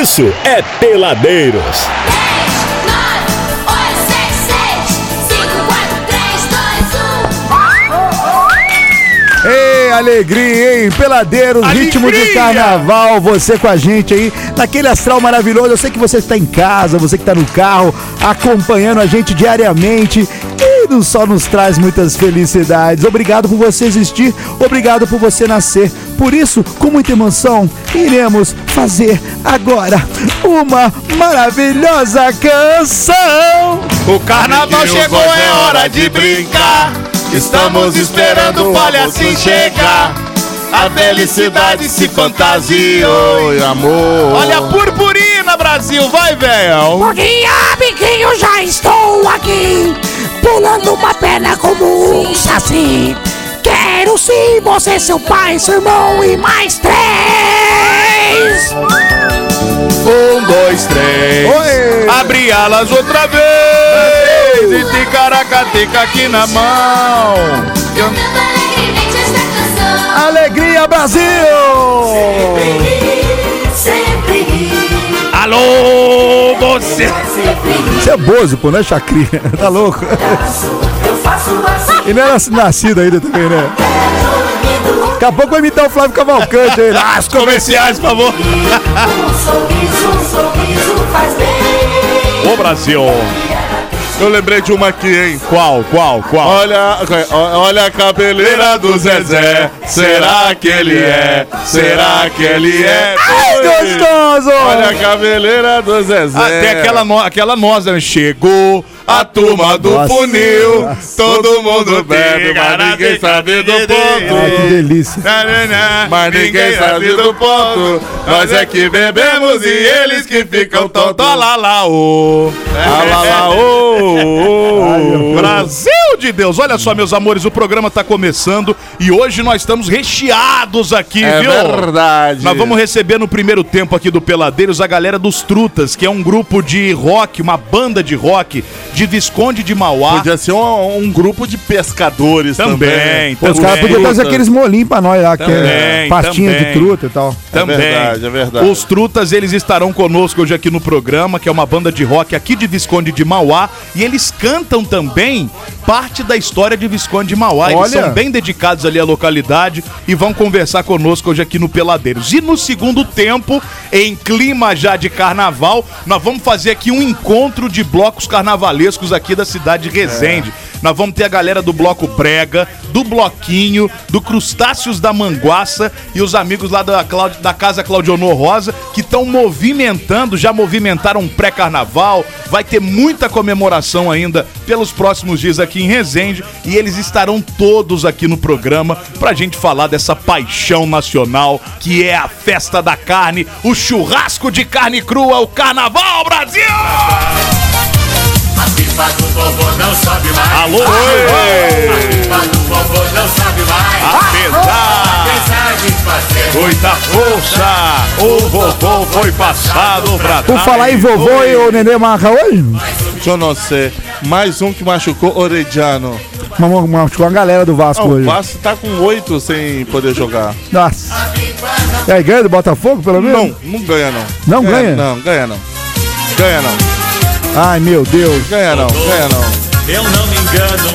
isso é Peladeiros. 10, 9, 8, 7, 6, 5, 4, 3, 2, 1. Ei, alegria, hein? Peladeiros, Alegria! ritmo de carnaval, você com a gente aí, naquele astral maravilhoso. Eu sei que você está em casa, você que está no carro, acompanhando a gente diariamente. Não só nos traz muitas felicidades. Obrigado por você existir, obrigado por você nascer. Por isso, com muita emoção, iremos fazer agora uma maravilhosa canção. O carnaval chegou, é hora de brincar. Estamos esperando o palhacinho chegar. A felicidade se fantasiou, e amor. Olha a purpurina, Brasil, vai, velho. Dia, amiguinho, já estou aqui Pulando uma perna como um saci Quero sim você, seu pai, seu irmão e mais três Um, dois, três. Oi! Abre alas outra vez. E ticaracateca aqui na mão. Canção. Alegria, Brasil! Sempre ri, Alô, você. Você é bozo, pô, não é chacrinha. Tá louco? eu faço assim. E não era nascido ainda também, né? Daqui a pouco vai imitar o Flávio Cavalcante aí. Ah, As comerciais, por favor. Um sorriso, um sorriso faz bem. Ô, Brasil. Eu lembrei de uma aqui, hein? Qual, qual, qual? Olha, olha a cabeleira do Zezé. Será que ele é? Será que ele é? Ai, gostoso! Olha a cabeleira do Zezé. Até aquela, no, aquela noz, né? Chegou a turma do Nossa. funil. Todo mundo bebe, mas ninguém sabe do Ai, que ponto. delícia. Mas ninguém sabe do ponto. Nós é que bebemos e eles que ficam tontos. Lá, lá, ô. Lá, lá, ô. Brasil de Deus. Olha só, meus amores, o programa tá começando e hoje nós estamos recheados aqui, É viu? verdade. Nós vamos receber no primeiro tempo aqui do Peladeiros a galera dos Trutas, que é um grupo de rock, uma banda de rock de Visconde de Mauá. Podia ser um, um grupo de pescadores também. Também, Os caras podiam trazer aqueles molinhos pra nós lá, que é Também, pastinha também. de truta e tal. Também. verdade, é verdade. Os Trutas, eles estarão conosco hoje aqui no programa, que é uma banda de rock aqui de Visconde de Mauá. E eles cantam também parte da história de Visconde de Mauá. Eles Olha. são bem dedicados ali à localidade e vão conversar conosco hoje aqui no Peladeiros. E no segundo tempo, em clima já de carnaval, nós vamos fazer aqui um encontro de blocos carnavalescos aqui da cidade de Resende. Nós vamos ter a galera do Bloco Brega, do Bloquinho, do Crustáceos da Manguaça e os amigos lá da, Claud- da Casa Claudionor Rosa que estão movimentando, já movimentaram um pré-carnaval. Vai ter muita comemoração ainda pelos próximos dias aqui em Resende e eles estarão todos aqui no programa pra gente falar dessa paixão nacional que é a festa da carne, o churrasco de carne crua, o Carnaval Brasil! A pipa do vovô não sobe mais. Alô, A oi! pipa do vovô não sobe mais. Apesar de fazer muita força, o vovô foi passado pra Por falar em vovô e o nenê marca hoje, Eu não sei. Mais um que machucou Orediano. Machucou a galera do Vasco Ah, o hoje. Vasco tá com oito sem poder jogar. Nossa. E aí, ganha do Botafogo, pelo menos? Não, não ganha não. Não ganha? Não, ganha não. Ganha não. Ai, meu Deus. Ganha não, ganha não. eu não me engano.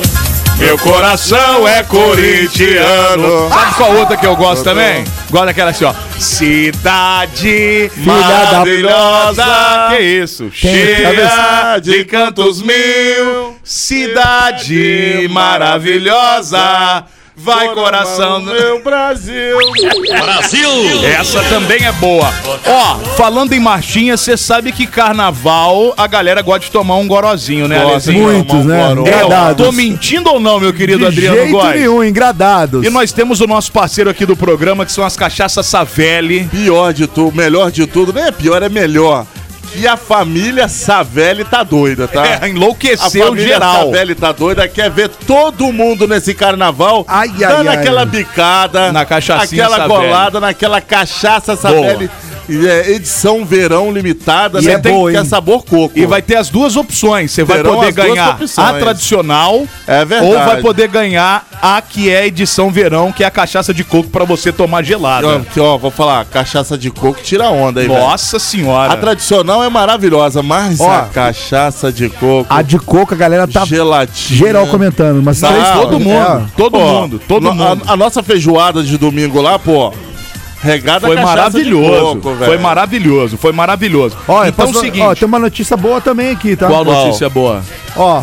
Meu coração é corintiano. Sabe qual outra que eu gosto também? Gosto daquela assim, ó. Cidade da- maravilhosa. Que isso? Cheia de cantos mil. Cidade maravilhosa. Vai, coração. Meu Brasil. Brasil! Essa também é boa. Ó, falando em marchinha, você sabe que carnaval a galera gosta de tomar um gorozinho, né, Gosta? Muitos, um né? É, ó, Engradados. tô mentindo ou não, meu querido De Adriano jeito Góes? nenhum, engradados. E nós temos o nosso parceiro aqui do programa, que são as cachaças Savelli. Pior de tudo, melhor de tudo, nem é pior, é melhor. Que a família Savelli tá doida, tá? É, A enlouqueceu família geral. Savelli tá doida, quer ver todo mundo nesse carnaval Ai, ai, dando ai. aquela bicada, Na cachaçinha aquela Savelli. golada, naquela cachaça Savelli. E é edição verão limitada, E né? é boa, que é hein? sabor coco. E vai ter as duas opções. Você vai poder ganhar a tradicional É verdade. ou vai poder ganhar a que é edição verão, que é a cachaça de coco pra você tomar gelada. Ó, que, ó, vou falar, cachaça de coco tira onda aí. Nossa senhora. A tradicional é maravilhosa, mas Ó, a cachaça de coco, A de coco, a galera tá gelatina... geral comentando. Mas Não, três- todo mundo, É. todo mundo, todo no- mundo. A, a nossa feijoada de domingo lá, pô, regada Foi maravilhoso. de coco, velho. foi maravilhoso, foi maravilhoso. Ó, então é o posso- seguinte, ó, tem uma notícia boa também aqui, tá? qual Qual? notícia boa? Ó,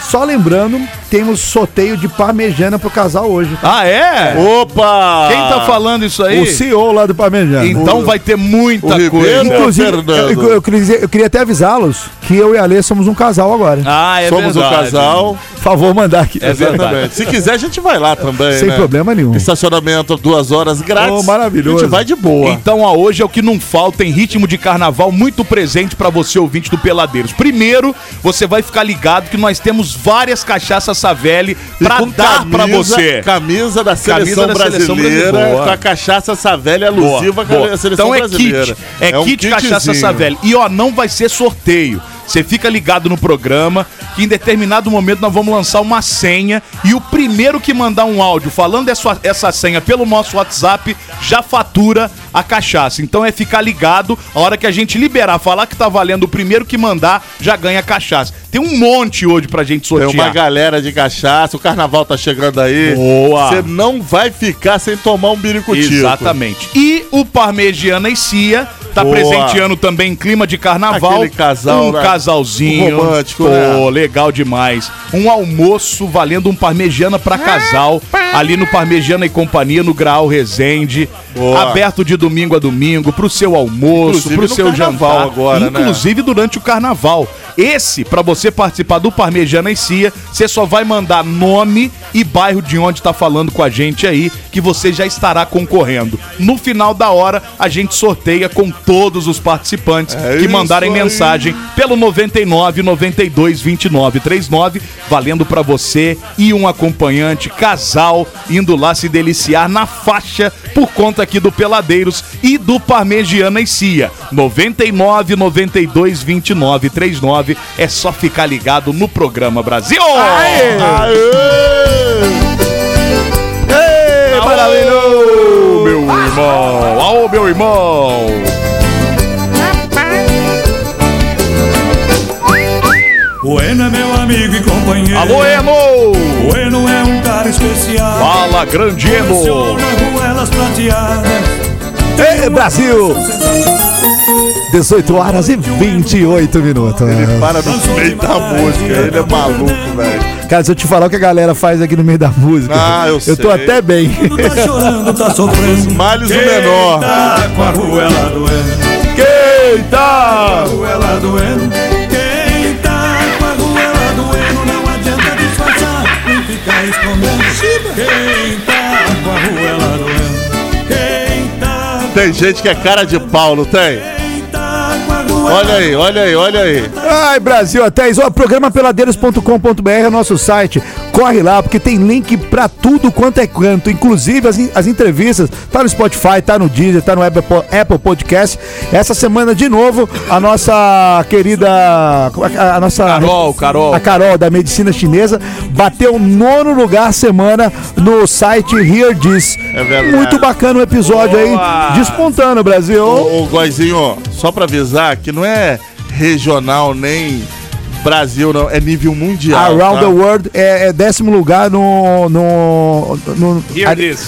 só lembrando, temos sorteio de parmejana pro casal hoje. tá? Ah, é? Opa! Quem tá falando isso aí? O CEO lá do parmejana. Então vai ter muita o Ribeiro- coisa. Inclusive, Fernando. eu, eu- eu queria, dizer- eu queria até avisá-los que eu e a Alê somos um casal agora. Ah, é Somos um verdade. casal. Por favor, mandar aqui. É verdade. Exatamente. Se quiser, a gente vai lá também, Sem né? problema nenhum. Estacionamento, duas horas grátis. Oh, maravilhoso. A gente vai de boa. Então, ó, hoje é o que não falta em ritmo de carnaval muito presente pra você, ouvinte do Peladeiros. Primeiro, você vai ficar ligado que nós temos várias cachaças Savelli pra dar pra você. Camisa da seleção Camisa da seleção brasileira, brasileira. com a cachaça Savelli alusiva a seleção Então é brasileira. kit. É, um kit cachaça. Savelli. E ó, não vai ser sorteio. Você fica ligado no programa que em determinado momento nós vamos lançar uma senha e o primeiro que mandar um áudio falando essa, essa senha pelo nosso WhatsApp já fatura a cachaça. Então é ficar ligado, a hora que a gente liberar, falar que tá valendo, o primeiro que mandar já ganha cachaça. Tem um monte hoje pra gente Tem sortear. uma galera de cachaça, o carnaval tá chegando aí. Boa. Você não vai ficar sem tomar um biricutico. Exatamente. E o Parmegiana e Cia tá Boa. presenteando também clima de carnaval. Aquele casal, um né? casalzinho. Romântico, Pô, né? legal demais. Um almoço valendo um Parmegiana pra casal, ali no Parmegiana e Companhia, no Graal Resende. Boa. Aberto de domingo a domingo, pro seu almoço, Inclusive pro seu jantar. agora, né? inclusive durante o carnaval. Esse, pra você participar do Parmegiana e Cia, você só vai mandar nome e bairro de onde tá falando com a gente aí, que você já estará concorrendo. No final da hora, a gente sorteia com todos os participantes É que mandarem mensagem pelo 99 92 29 39, valendo pra você e um acompanhante, casal, indo lá se deliciar na faixa por conta aqui do Peladeiros e do Parmegiana e Cia. 99 92 29 39 é só ficar ligado no programa Brasil. Ei, irmão! Aô, meu irmão! O Eno é meu amigo e companheiro. Alô, Eno! O Eno é um cara especial. Fala, grande Eno! Funciona ruelas prateadas. Ei, Brasil! 18 horas e 28 minutos. Ele para no meio da música, ele é maluco, velho. Cara, se eu te falar o que a galera faz aqui no meio da música, Ah, eu eu tô sei. até bem. Tá chorando, tá sofrendo. Males o Quem menor. Tá com a ruela doendo. Quem tá? Ruela doendo. Quem tá com a ruela doendo. Não adianta disfarçar nem ficar escondendo. Quem tá com a ruela doendo. Quem tá, Tem gente que é cara de pau, não tem? Olha aí, olha aí, olha aí. Ai, Brasil, até isso. Ó, programa peladeiros.com.br é o nosso site. Corre lá, porque tem link pra tudo quanto é canto. Inclusive as, as entrevistas. Tá no Spotify, tá no Deezer, tá no Apple, Po- Apple Podcast. Essa semana, de novo, a nossa querida. A, a nossa. Carol, Carol. A Carol, da medicina chinesa, bateu nono lugar semana no site Hear This. É verdade. Muito bacana o episódio Boa. aí. Despontando, Brasil. Ô, ô Goizinho, só pra avisar que não é regional nem Brasil, não. É nível mundial. Around tá? the World é, é décimo lugar no, no, no,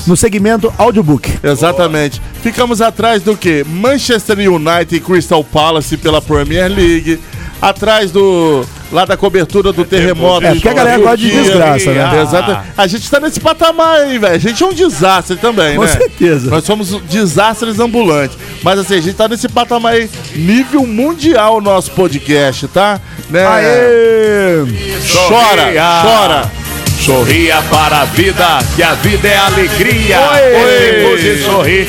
no segmento audiobook. Exatamente. Ficamos atrás do que? Manchester United e Crystal Palace pela Premier League. Atrás do. Lá da cobertura do terremoto. É, porque a galera gosta de desgraça, né? Ah. Exato. A gente tá nesse patamar aí, velho. A gente é um desastre também, Com né? certeza. Nós somos desastres ambulantes. Mas assim, a gente tá nesse patamar aí, nível mundial o nosso podcast, tá? Né? Aê! Chora, chora. Sorria para a vida, que a vida é alegria. Oi. Oi, sorrir.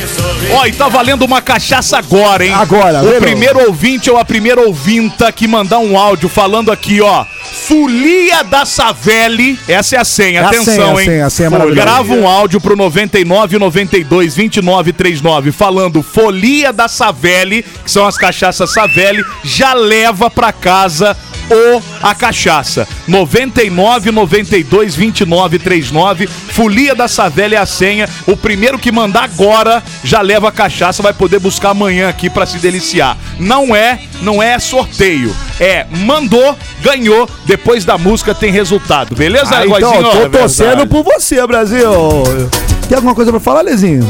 Ó, e tá valendo uma cachaça agora, hein? Agora, O lembra? primeiro ouvinte ou a primeira ouvinta que mandar um áudio falando aqui, ó. Folia da Savelli. Essa é a senha, É a atenção, senha, a hein? senha, a senha é maravilhosa. Grava um áudio pro 99 92 29 39 falando Folia da Savelli, que são as cachaças Savelli, já leva pra casa o a cachaça. 99 92 29 39 Folia da Savelli é a senha. O primeiro que mandar agora já leva a cachaça, vai poder buscar amanhã aqui pra se deliciar. Não é, não é sorteio. É, mandou, ganhou, depois da música tem resultado. Beleza, Ah, então, Goizinho? tô é torcendo por você, Brasil. Tem alguma coisa pra falar, Lezinho?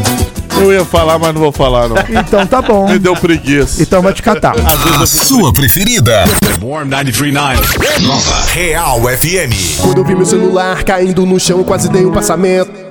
Eu ia falar, mas não vou falar, não. Então tá bom. Me deu preguiça. Então vai te catar. Fico Sua preferida. Warm 939. Nova Real FM. Quando eu vi meu celular caindo no chão, quase dei um passamento.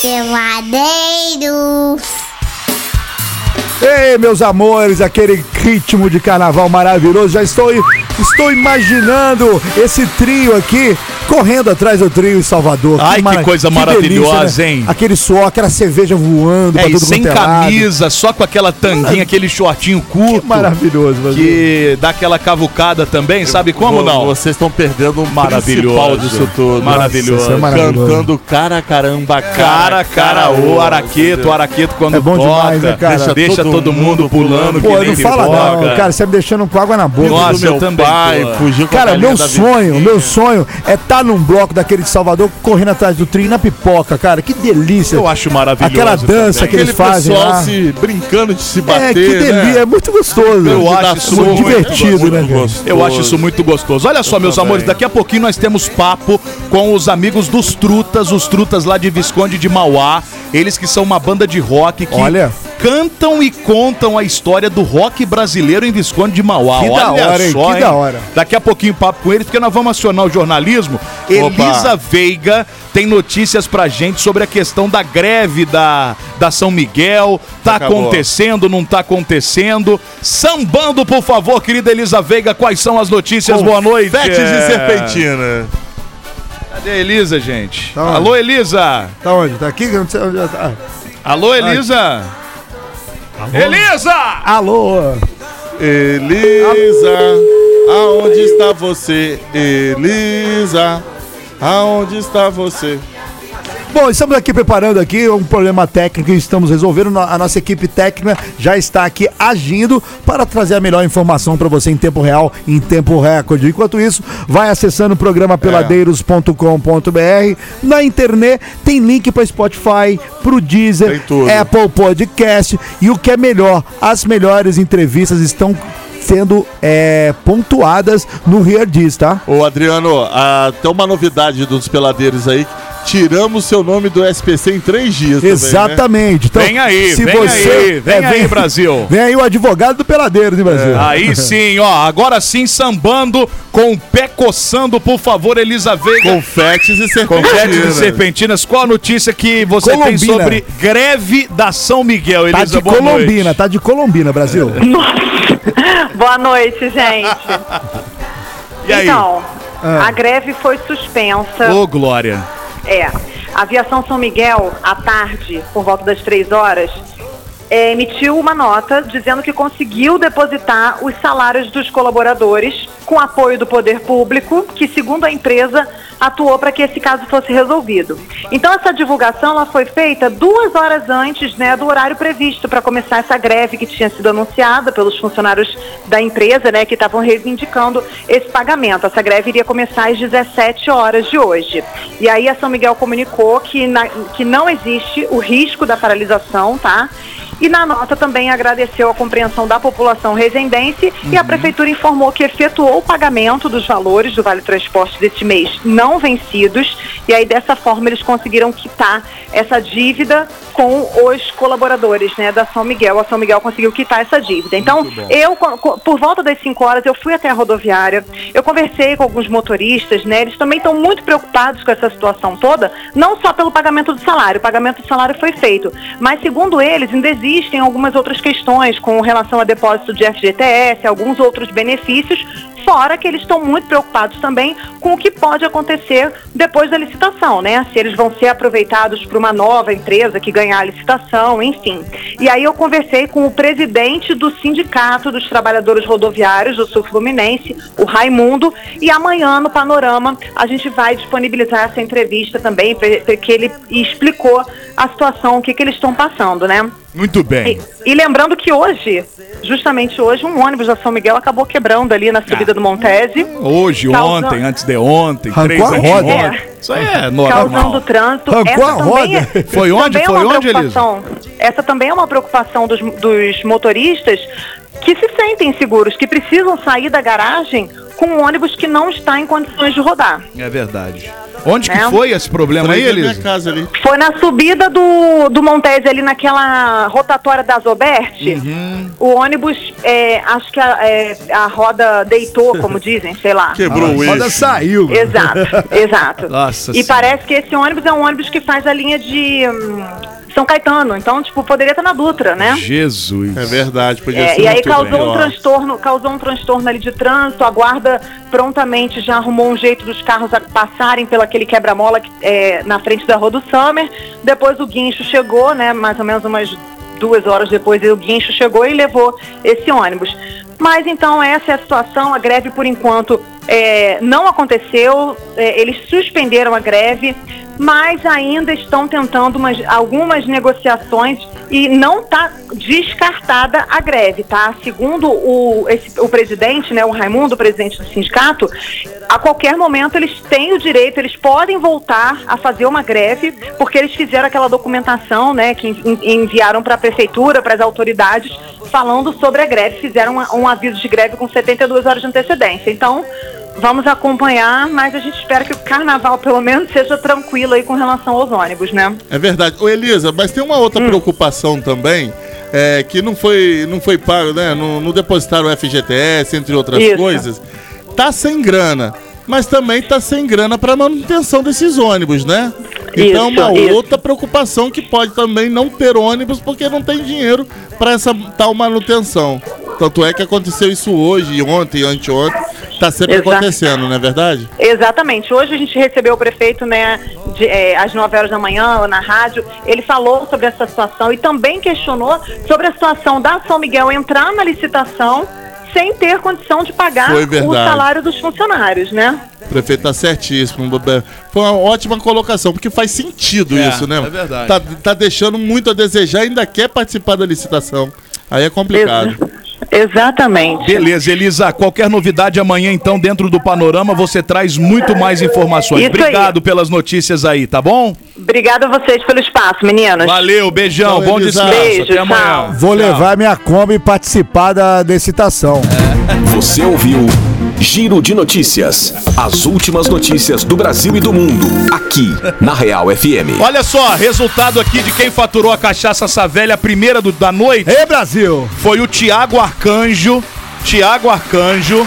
Peladeiros. Ei, meus amores, aquele ritmo de carnaval maravilhoso. Já estou, estou imaginando esse trio aqui correndo atrás do trio em Salvador. Ai, que mara- coisa maravilhosa, hein? Aquele suor, aquela cerveja voando É, pra e tudo sem lado. camisa, só com aquela tanguinha, aquele shortinho curto. Que maravilhoso, Brasil. Que dá aquela cavucada também, sabe como não? Vocês estão perdendo o Maravilhoso. principal disso tudo. Maravilhoso. Nossa, é maravilhoso. Cantando cara, caramba, Cara, cara, o araqueto, o araqueto quando É bom toca, demais, né, cara? deixa, Deixa todo, todo mundo pulando, Pô, que nem não fala não, cara. Você tá me deixando com água na boca. Nossa, meu eu também pai, fugiu com a Cara, meu sonho, meu sonho é estar num bloco daquele de Salvador correndo atrás do trio na pipoca, cara. Que delícia. Eu acho maravilhoso. Aquela dança também. que eles Aquele fazem pessoal lá. se brincando de se bater, É, que delícia, né? é muito gostoso. Eu acho isso muito muito divertido, muito né, gostoso. Eu acho isso muito gostoso. Olha só, meus também. amores, daqui a pouquinho nós temos papo com os amigos dos Trutas, os Trutas lá de Visconde de Mauá. Eles que são uma banda de rock que Olha. cantam e contam a história do rock brasileiro em Visconde de Mauá. Que Olha da hora, hein? só, Que da hora. Daqui a pouquinho papo com eles, porque nós vamos acionar o jornalismo. Elisa Veiga tem notícias pra gente sobre a questão da greve da, da São Miguel. Tá Acabou. acontecendo, não tá acontecendo? Sambando, por favor, querida Elisa Veiga, quais são as notícias? Boa noite. Fetes É. e serpentina. Cadê a Elisa, gente? Tá? Alô, Elisa? Tá onde? Tá aqui? Não sei onde tá. Alô, Elisa? Elisa! Alô? Elisa, aonde está você? Elisa, aonde está você? Bom, estamos aqui preparando aqui um problema técnico que estamos resolvendo. A nossa equipe técnica já está aqui agindo para trazer a melhor informação para você em tempo real, em tempo recorde. Enquanto isso, vai acessando o programa peladeiros.com.br. Na internet tem link para Spotify, para o Deezer. Apple Podcast e o que é melhor, as melhores entrevistas estão sendo é, pontuadas no Here Diz, tá? Ô Adriano, ah, tem uma novidade dos peladeiros aí. Tiramos seu nome do SPC em três dias. também, né? Exatamente. Então, Vem aí, se vem você, aí, vem é, aí, Brasil. Vem aí o advogado do Peladeiro, né, Brasil? Aí sim, ó, agora sim sambando, com o pé coçando, por favor, Elisa Veiga. Confetes e serpentinas. Confetes e serpentinas, qual a notícia que você tem Colombina. sobre greve da São Miguel, tá Elisa? de boa Colombina, noite. tá de Colombina, Brasil. Boa noite, gente. E aí? Então, a greve foi suspensa. Ô, Glória. É. A aviação São Miguel, à tarde, por volta das três horas, é, emitiu uma nota dizendo que conseguiu depositar os salários dos colaboradores com apoio do poder público, que segundo a empresa atuou para que esse caso fosse resolvido. Então essa divulgação ela foi feita duas horas antes né, do horário previsto para começar essa greve que tinha sido anunciada pelos funcionários da empresa, né, que estavam reivindicando esse pagamento. Essa greve iria começar às 17 horas de hoje. E aí a São Miguel comunicou que, na- que não existe o risco da paralisação, tá? E na nota também agradeceu a compreensão da população resendense e a prefeitura informou que efetuou o pagamento dos valores do Vale Transporte deste mês não vencidos e aí dessa forma eles conseguiram quitar essa dívida com os colaboradores, né, da São Miguel. A São Miguel conseguiu quitar essa dívida. Então, eu por volta das 5 horas eu fui até a rodoviária, eu conversei com alguns motoristas, né, eles também estão muito preocupados com essa situação toda, não só pelo pagamento do salário, o pagamento do salário foi feito, mas segundo eles ainda existem algumas outras questões com relação a depósito de FGTS, alguns outros benefícios, fora que eles estão muito preocupados também com o que pode acontecer depois da licitação, né? Se eles vão ser aproveitados por uma nova empresa que ganhar a licitação, enfim. E aí eu conversei com o presidente do Sindicato dos Trabalhadores Rodoviários do Sul Fluminense, o Raimundo, e amanhã no Panorama a gente vai disponibilizar essa entrevista também, porque ele explicou a situação, o que, que eles estão passando, né? Muito bem. E, e lembrando que hoje, justamente hoje, um ônibus da São Miguel acabou quebrando ali na subida do Montese. Hoje, Causando- ontem, antes de ontem, Arrancou três antes roda. ontem. Isso aí é normal. Causando trânsito. Arrancou essa a roda. é- Foi onde? também é Foi uma onde, Elisa? preocupação- Essa também é uma preocupação dos, dos motoristas que se sentem seguros, que precisam sair da garagem com um ônibus que não está em condições de rodar. É verdade. Onde que Né? foi esse problema aí, Elisa? Foi na subida do, do Montese ali naquela rotatória da Zoberti. Uhum. O ônibus, é, acho que a, é, a roda deitou, como dizem, sei lá. Quebrou o A roda saiu. Exato, exato. Nossa e Senhora. parece que esse ônibus é um ônibus que faz a linha de hum, São Caetano. Então, tipo, poderia estar na Dutra, né? Jesus. É verdade, podia É, ser e aí causou um pior. transtorno, causou um transtorno ali de trânsito. A guarda prontamente já arrumou um jeito dos carros a passarem pelo aquele quebra-mola que, é, na frente da rua do Summer. Depois o guincho chegou, né? Mais ou menos umas duas horas depois o guincho chegou e levou esse ônibus. Mas então essa é a situação. A greve por enquanto é, não aconteceu. É, eles suspenderam a greve, mas ainda estão tentando umas- algumas negociações e não está descartada a greve, tá? Segundo o, esse- o presidente, né, o Raimundo, o presidente do sindicato, a qualquer momento eles têm o direito, eles podem voltar a fazer uma greve, porque eles fizeram aquela documentação, né, que en- enviaram para a prefeitura, para as autoridades, falando sobre a greve, fizeram uma- um aviso de greve com 72 horas de antecedência. Então, vamos acompanhar, mas a gente espera que o carnaval, pelo menos, seja tranquilo aí com relação aos ônibus, né? É verdade. Ô, Elisa, mas tem uma Hum. outra preocupação também, é, que não foi, não foi pago, né? Não, não depositaram o FGTS, entre outras Isso. coisas. Tá sem grana. Mas também tá sem grana para manutenção desses ônibus, né? Então, Isso, uma isso. outra preocupação que pode também não ter ônibus porque não tem dinheiro para essa tal manutenção. Tanto é que aconteceu isso hoje, ontem, anteontem. Tá sempre Exato. acontecendo, não é verdade? Exatamente. Hoje a gente recebeu o prefeito, né, de, é, às 9 horas da manhã, na rádio. Ele falou sobre essa situação e também questionou sobre a situação da São Miguel entrar na licitação sem ter condição de pagar o salário dos funcionários, né? O prefeito tá certíssimo. Foi uma ótima colocação, porque faz sentido É, isso, né? é verdade. Tá, tá deixando muito a desejar, ainda quer participar da licitação. Aí é complicado. Exatamente. Beleza, Elisa. Qualquer novidade amanhã, então, dentro do panorama, você traz muito mais informações. Isso aí. Obrigado pelas notícias aí, tá bom? Obrigada a vocês pelo espaço, meninas. Valeu, beijão, bom Elisa. descanso. Beijo, Até amanhã. tchau. Vou levar minha Kombi e participar da licitação. Você ouviu Giro de Notícias. As últimas notícias do Brasil e do mundo. Aqui, na Real FM. Olha só, resultado aqui de quem faturou a cachaça Savelha, a primeira do- da noite, Ei, Brasil! foi o Tiago Arcanjo. Tiago Arcanjo.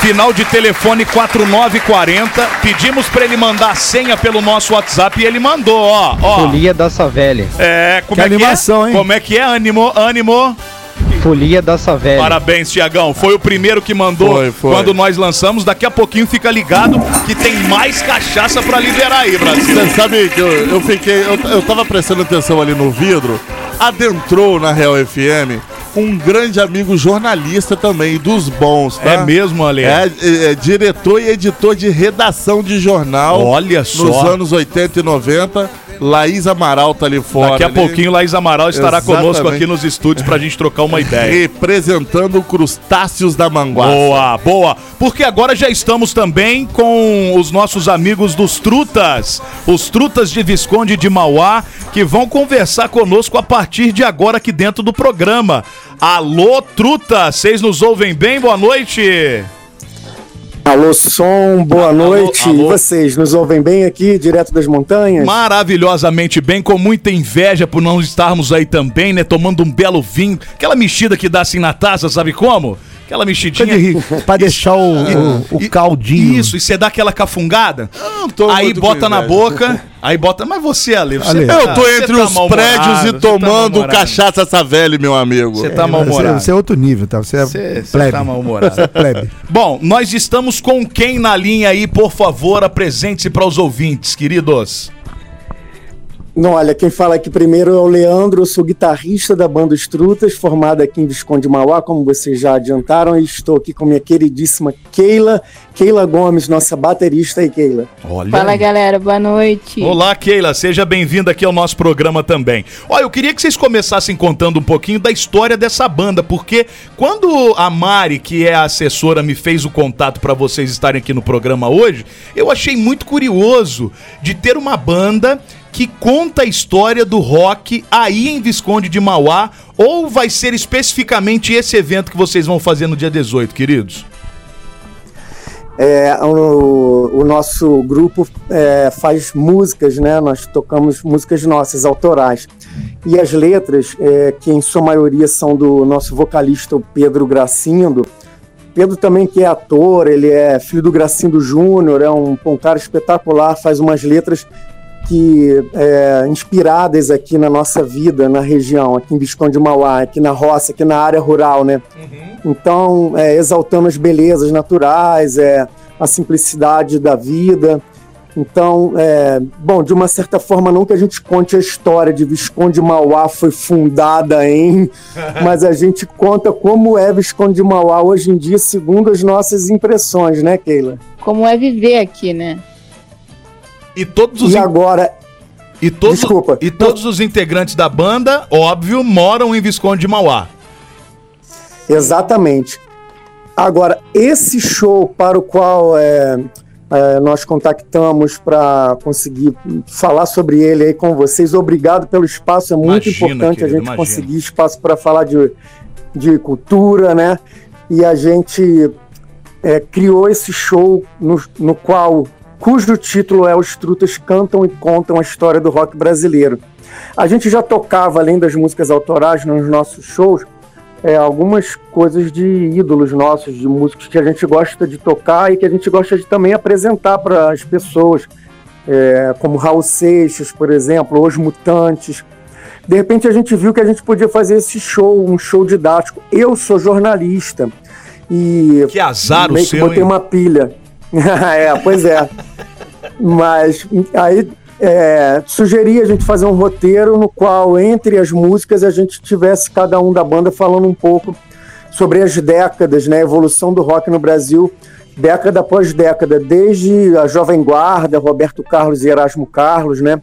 Final de telefone 4940. Pedimos pra ele mandar a senha pelo nosso WhatsApp e ele mandou, ó. ó. Folia da Savelha. É, como Que é que animação, é? hein? Como é que é? Ânimo, ânimo. Folia da Savelha. Parabéns, Tiagão. Foi o primeiro que mandou Foi, foi. quando nós lançamos. Daqui a pouquinho fica ligado que tem mais cachaça pra liberar aí, Brasil. Você sabe que eu, eu fiquei. Eu, eu tava prestando atenção ali no vidro. adentrou na Real FM um grande amigo jornalista também, dos bons, tá? É mesmo, Ale? É, é, é diretor e editor de redação de jornal. Olha só. Nos anos 80 e 90. Laís Amaral tá ali fora. Daqui a ali, pouquinho, Laís Amaral estará Exatamente. conosco aqui nos estúdios pra gente trocar uma ideia. Representando o Crustáceos da Manguaça. Boa, boa. Porque agora já estamos também com os nossos amigos dos Trutas, os Trutas de Visconde de Mauá, que vão conversar conosco a partir de agora aqui dentro do programa. Alô, Truta, vocês nos ouvem bem? Boa noite. Alô, som, boa noite. alô. E vocês nos ouvem bem aqui, direto das montanhas? Maravilhosamente bem, com muita inveja por não estarmos aí também, né? Tomando um belo vinho. Aquela mexida que dá assim na taça, sabe como? Aquela mexidinha. pra deixar o, o, o caldinho. Isso, e você dá aquela cafungada, tô aí muito bota na boca, aí bota. Mas você, Ale, você Ale. tá- Eu tô entre tá os prédios e tá tomando mal-humorado. cachaça Savelli, meu amigo. Você tá Você, mal-humorado. você é outro nível, tá? Você é Você você plebe. tá mal-humorado. Você é plebe. Bom, nós estamos com quem na linha aí? Por favor, apresente-se para os ouvintes, queridos. Não, olha, quem fala aqui primeiro é o Leandro, eu sou guitarrista da banda Os Trutas, formado aqui em Visconde Mauá, como vocês já adiantaram, e estou aqui com minha queridíssima Keila, Keila Gomes, nossa baterista aí, Keila. Olha. Fala galera, boa noite. Olá, Keila, seja bem-vinda aqui ao nosso programa também. Olha, eu queria que vocês começassem contando um pouquinho da história dessa banda, porque quando a Mari, que é a assessora, me fez o contato para vocês estarem aqui no programa hoje, eu achei muito curioso de ter uma banda que conta a história do rock aí em Visconde de Mauá, ou vai ser especificamente esse evento que vocês vão fazer no dia 18, queridos? É, o, o nosso grupo é, faz músicas, né? Nós tocamos músicas nossas, autorais. E as letras, é, que em sua maioria são do nosso vocalista, Pedro Gracindo. Pedro também que é ator, ele é filho do Gracindo Júnior, é um, um cara espetacular, faz umas letras que é, inspiradas aqui na nossa vida, na região, aqui em Visconde Mauá, aqui na roça, aqui na área rural, né? Então, é, exaltando as belezas naturais, é, a simplicidade da vida. Então, é, bom, de uma certa forma, não que a gente conte a história de Visconde Mauá foi fundada em, mas a gente conta como é Visconde Mauá hoje em dia, segundo as nossas impressões, né, Keila? Como é viver aqui, né? E todos os E agora, e todos, Desculpa. e todos os integrantes da banda, óbvio, moram em Visconde de Mauá. Exatamente. Agora, esse show para o qual é, é, nós contactamos para conseguir falar sobre ele aí com vocês, obrigado pelo espaço, é muito Imagina, importante querido, a gente imagina. conseguir espaço para falar de, de cultura, né? E a gente é, criou esse show no, no qual, cujo título é Os Trutas Cantam e Contam a História do Rock Brasileiro. A gente já tocava, além das músicas autorais nos nossos shows, é, algumas coisas de ídolos nossos, de músicos que a gente gosta de tocar e que a gente gosta de também apresentar para as pessoas, é, como Raul Seixas, por exemplo, Os Mutantes. De repente a gente viu que a gente podia fazer esse show, um show didático. Eu sou jornalista e Que azar o que seu, botei hein? uma pilha. é, pois é. Mas aí é, sugeri a gente fazer um roteiro no qual, entre as músicas, a gente tivesse cada um da banda falando um pouco sobre as décadas, né, a evolução do rock no Brasil, década após década, desde a Jovem Guarda, Roberto Carlos e Erasmo Carlos, né,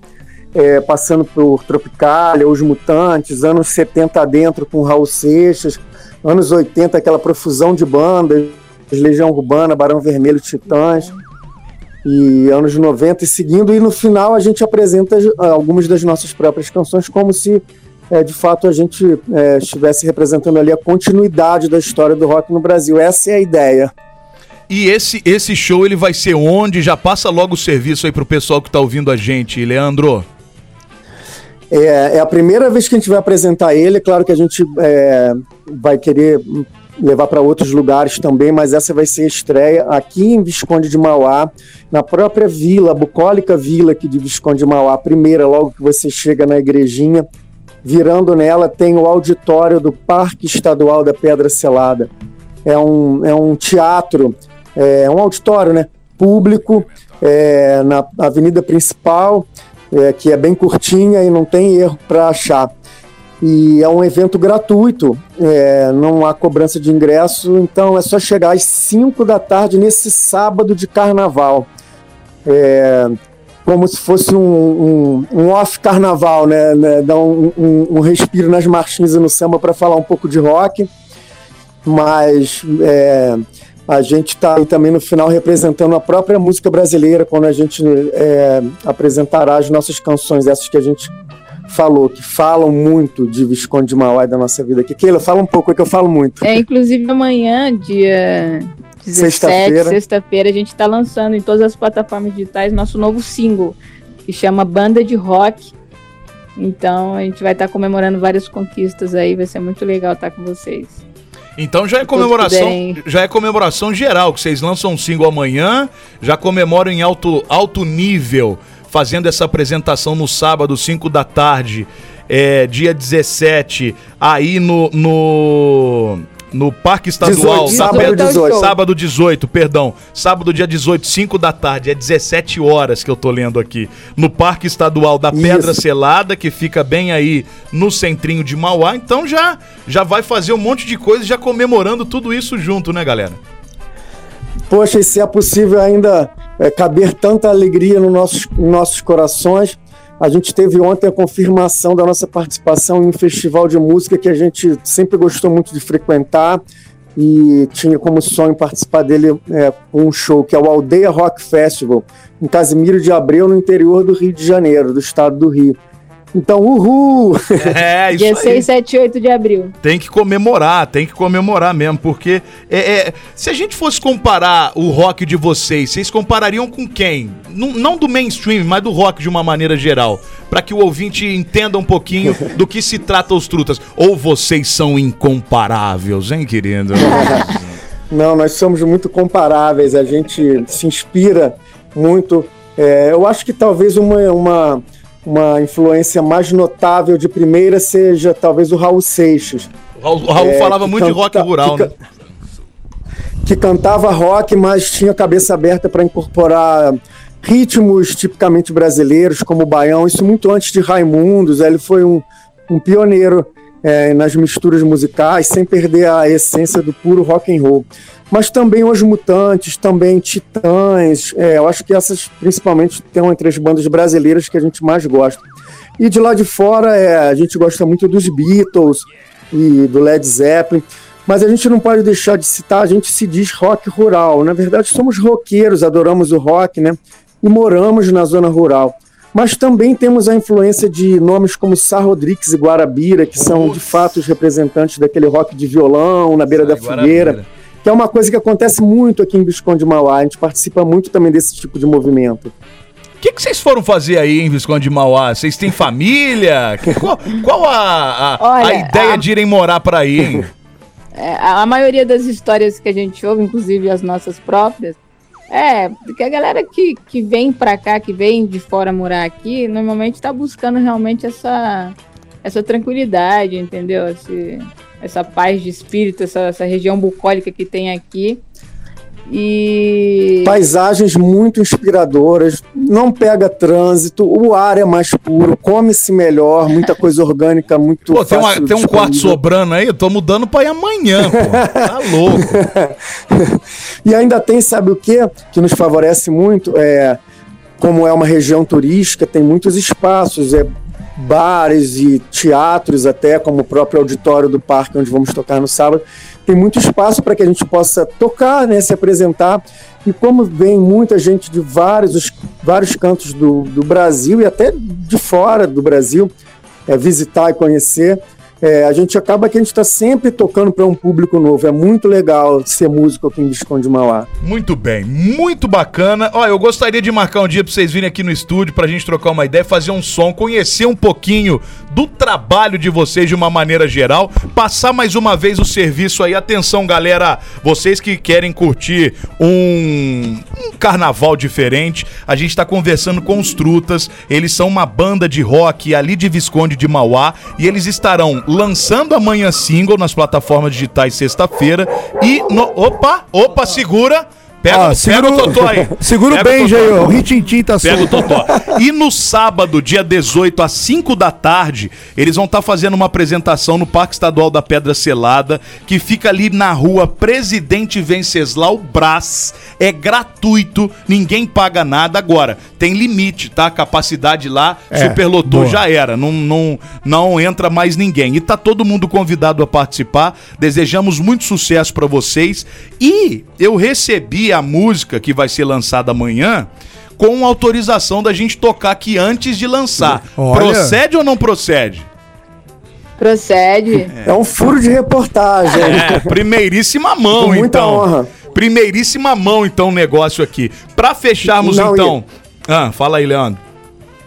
é, passando por Tropicália, Os Mutantes, anos 70 adentro com Raul Seixas, anos 80 aquela profusão de bandas, Legião Urbana, Barão Vermelho, Titãs, e anos 90 e seguindo, e no final a gente apresenta ah, algumas das nossas próprias canções como se eh, de fato a gente eh, estivesse representando ali a continuidade da história do rock no Brasil. Essa é a ideia. E esse, esse show ele vai ser onde? Já passa logo o serviço aí pro pessoal que tá ouvindo a gente, Leandro. É, é a primeira vez que a gente vai apresentar ele. É claro que a gente é, vai querer levar para outros lugares também, mas essa vai ser a estreia aqui em Visconde de Mauá, na própria vila, a bucólica vila aqui de Visconde de Mauá. Primeira, logo que você chega na igrejinha, virando nela tem o auditório do Parque Estadual da Pedra Selada. É um, é um teatro, é um auditório, né? Público, é, na avenida principal, é, que é bem curtinha e não tem erro para achar. E é um evento gratuito, é, não há cobrança de ingresso, então é só chegar às 5 da tarde nesse sábado de carnaval. É, como se fosse um, um, um off-carnaval, né? né? Dar um, um, respiro nas marchinhas e no samba para falar um pouco de rock. Mas é, a gente está aí também no final representando a própria música brasileira quando a gente é, apresentará as nossas canções, essas que a gente falou, que falam muito de Visconde de Mauá e da nossa vida aqui. Keila, fala um pouco, é que eu falo muito. É, inclusive amanhã, dia 17, Sexta-feira. sexta-feira, a gente está lançando em todas as plataformas digitais nosso novo single, que chama Banda de Rock. Então a gente vai estar comemorando várias conquistas aí, vai ser muito legal estar com vocês. Então já é comemoração, já é comemoração geral, que vocês lançam um single amanhã, já comemoram em alto, alto nível, fazendo essa apresentação no sábado, 5 da tarde, é, dia 17, aí no, no, no Parque Estadual. 18, sábado 18. Sábado 18, perdão. Sábado, dia 18, 5 da tarde. É 17 horas que eu tô lendo aqui. No Parque Estadual da Pedra Isso. Selada, que fica bem aí no centrinho de Mauá. Então já, já vai fazer um monte de coisa, já comemorando tudo isso junto, né, galera? Poxa, e se é possível ainda é, caber tanta alegria nos nossos, nos nossos corações. A gente teve ontem a confirmação da nossa participação em um festival de música que a gente sempre gostou muito de frequentar e tinha como sonho participar dele é, um show que é o Aldeia Rock Festival, em Casimiro de Abreu, no interior do Rio de Janeiro, do estado do Rio. Então, uhul! É, isso Dia aí. 6, 7 e 8 de abril. Tem que comemorar, tem que comemorar mesmo, porque é, é, se a gente fosse comparar o rock de vocês, vocês comparariam com quem? Não, não do mainstream, mas do rock de uma maneira geral, Pra que o ouvinte entenda um pouquinho do que se trata os trutas. Ou vocês são incomparáveis, hein, querido? Não, nós somos muito comparáveis, a gente se inspira muito. É, eu acho que talvez uma, uma, uma influência mais notável de primeira seja talvez o Raul Seixas. O Raul, o Raul É, falava muito de rock rural, que né? que cantava rock, mas tinha a cabeça aberta para incorporar ritmos tipicamente brasileiros, como o baião, isso muito antes de Raimundos. Ele foi um, um pioneiro é, nas misturas musicais, sem perder a essência do puro rock and roll. Mas também os Mutantes, também Titãs, é, eu acho que essas principalmente estão entre as bandas brasileiras que a gente mais gosta. E de lá de fora, é, a gente gosta muito dos Beatles e do Led Zeppelin. Mas a gente não pode deixar de citar, a gente se diz rock rural. Na verdade, somos roqueiros, adoramos o rock, né? E moramos na zona rural. Mas também temos a influência de nomes como Sá Rodrigues e Guarabira, que são de fato os representantes daquele rock de violão na beira da fogueira, que é uma coisa que acontece muito aqui em Visconde de Mauá. A gente participa muito também desse tipo de movimento. O que, que vocês foram fazer aí em Visconde de Mauá? Vocês têm família? Qual, qual a, a, a Olha, ideia a- de irem morar por aí, hein? É, a a maioria das histórias que a gente ouve, inclusive as nossas próprias, é que a galera que, que vem pra cá, que vem de fora morar aqui, normalmente tá buscando realmente essa, essa tranquilidade, entendeu? Esse, essa paz de espírito, essa, essa região bucólica que tem aqui. E. Paisagens muito inspiradoras, não pega trânsito, o ar é mais puro, come-se melhor, muita coisa orgânica, muito Pô, tem, uma- tem um quarto sobrando aí, eu tô mudando pra ir amanhã, pô. Tá louco. E ainda tem, sabe o que? Que nos favorece muito, é, como é uma região turística, tem muitos espaços, é, bares e teatros até, como o próprio auditório do parque onde vamos tocar no sábado. Tem muito espaço para que a gente possa tocar, né, se apresentar. E como vem muita gente de vários, os- vários cantos do, do Brasil e até de fora do Brasil é, visitar e conhecer, é, a gente acaba que a gente está sempre tocando para um público novo. É muito legal ser músico aqui em Visconde de Mauá. Muito bem, muito bacana. Olha, eu gostaria de marcar um dia pra vocês virem aqui no estúdio pra gente trocar uma ideia, fazer um som, conhecer um pouquinho do trabalho de vocês de uma maneira geral, passar mais uma vez o serviço aí. Atenção, galera, vocês que querem curtir um, um carnaval diferente, a gente tá conversando com os Trutas. Eles são uma banda de rock ali de Visconde de Mauá e eles estarão lançando amanhã single nas plataformas digitais sexta-feira e no, opa, opa, segura Pega, Ó, pega segura o Totó aí. Segura Pega ó. O Ritintim tá Pega o. Totó. E no sábado, dia 18, às 5 da tarde, eles vão estar fazendo uma apresentação no Parque Estadual da Pedra Selada, que fica ali na rua Presidente Venceslau Brás. É gratuito, ninguém paga nada. Agora, tem limite, tá? A capacidade lá, É, superlotou, boa. já era. Não, não, não entra mais ninguém. E tá todo mundo convidado a participar. Desejamos muito sucesso pra vocês. E eu recebi a música que vai ser lançada amanhã com autorização da gente tocar aqui antes de lançar. Olha. Procede ou não procede? Procede. É um furo de reportagem. É, primeiríssima mão, Com muita então. honra. Primeiríssima mão, então, o negócio aqui. Pra fecharmos, Não, então. Ah, fala aí, Leandro.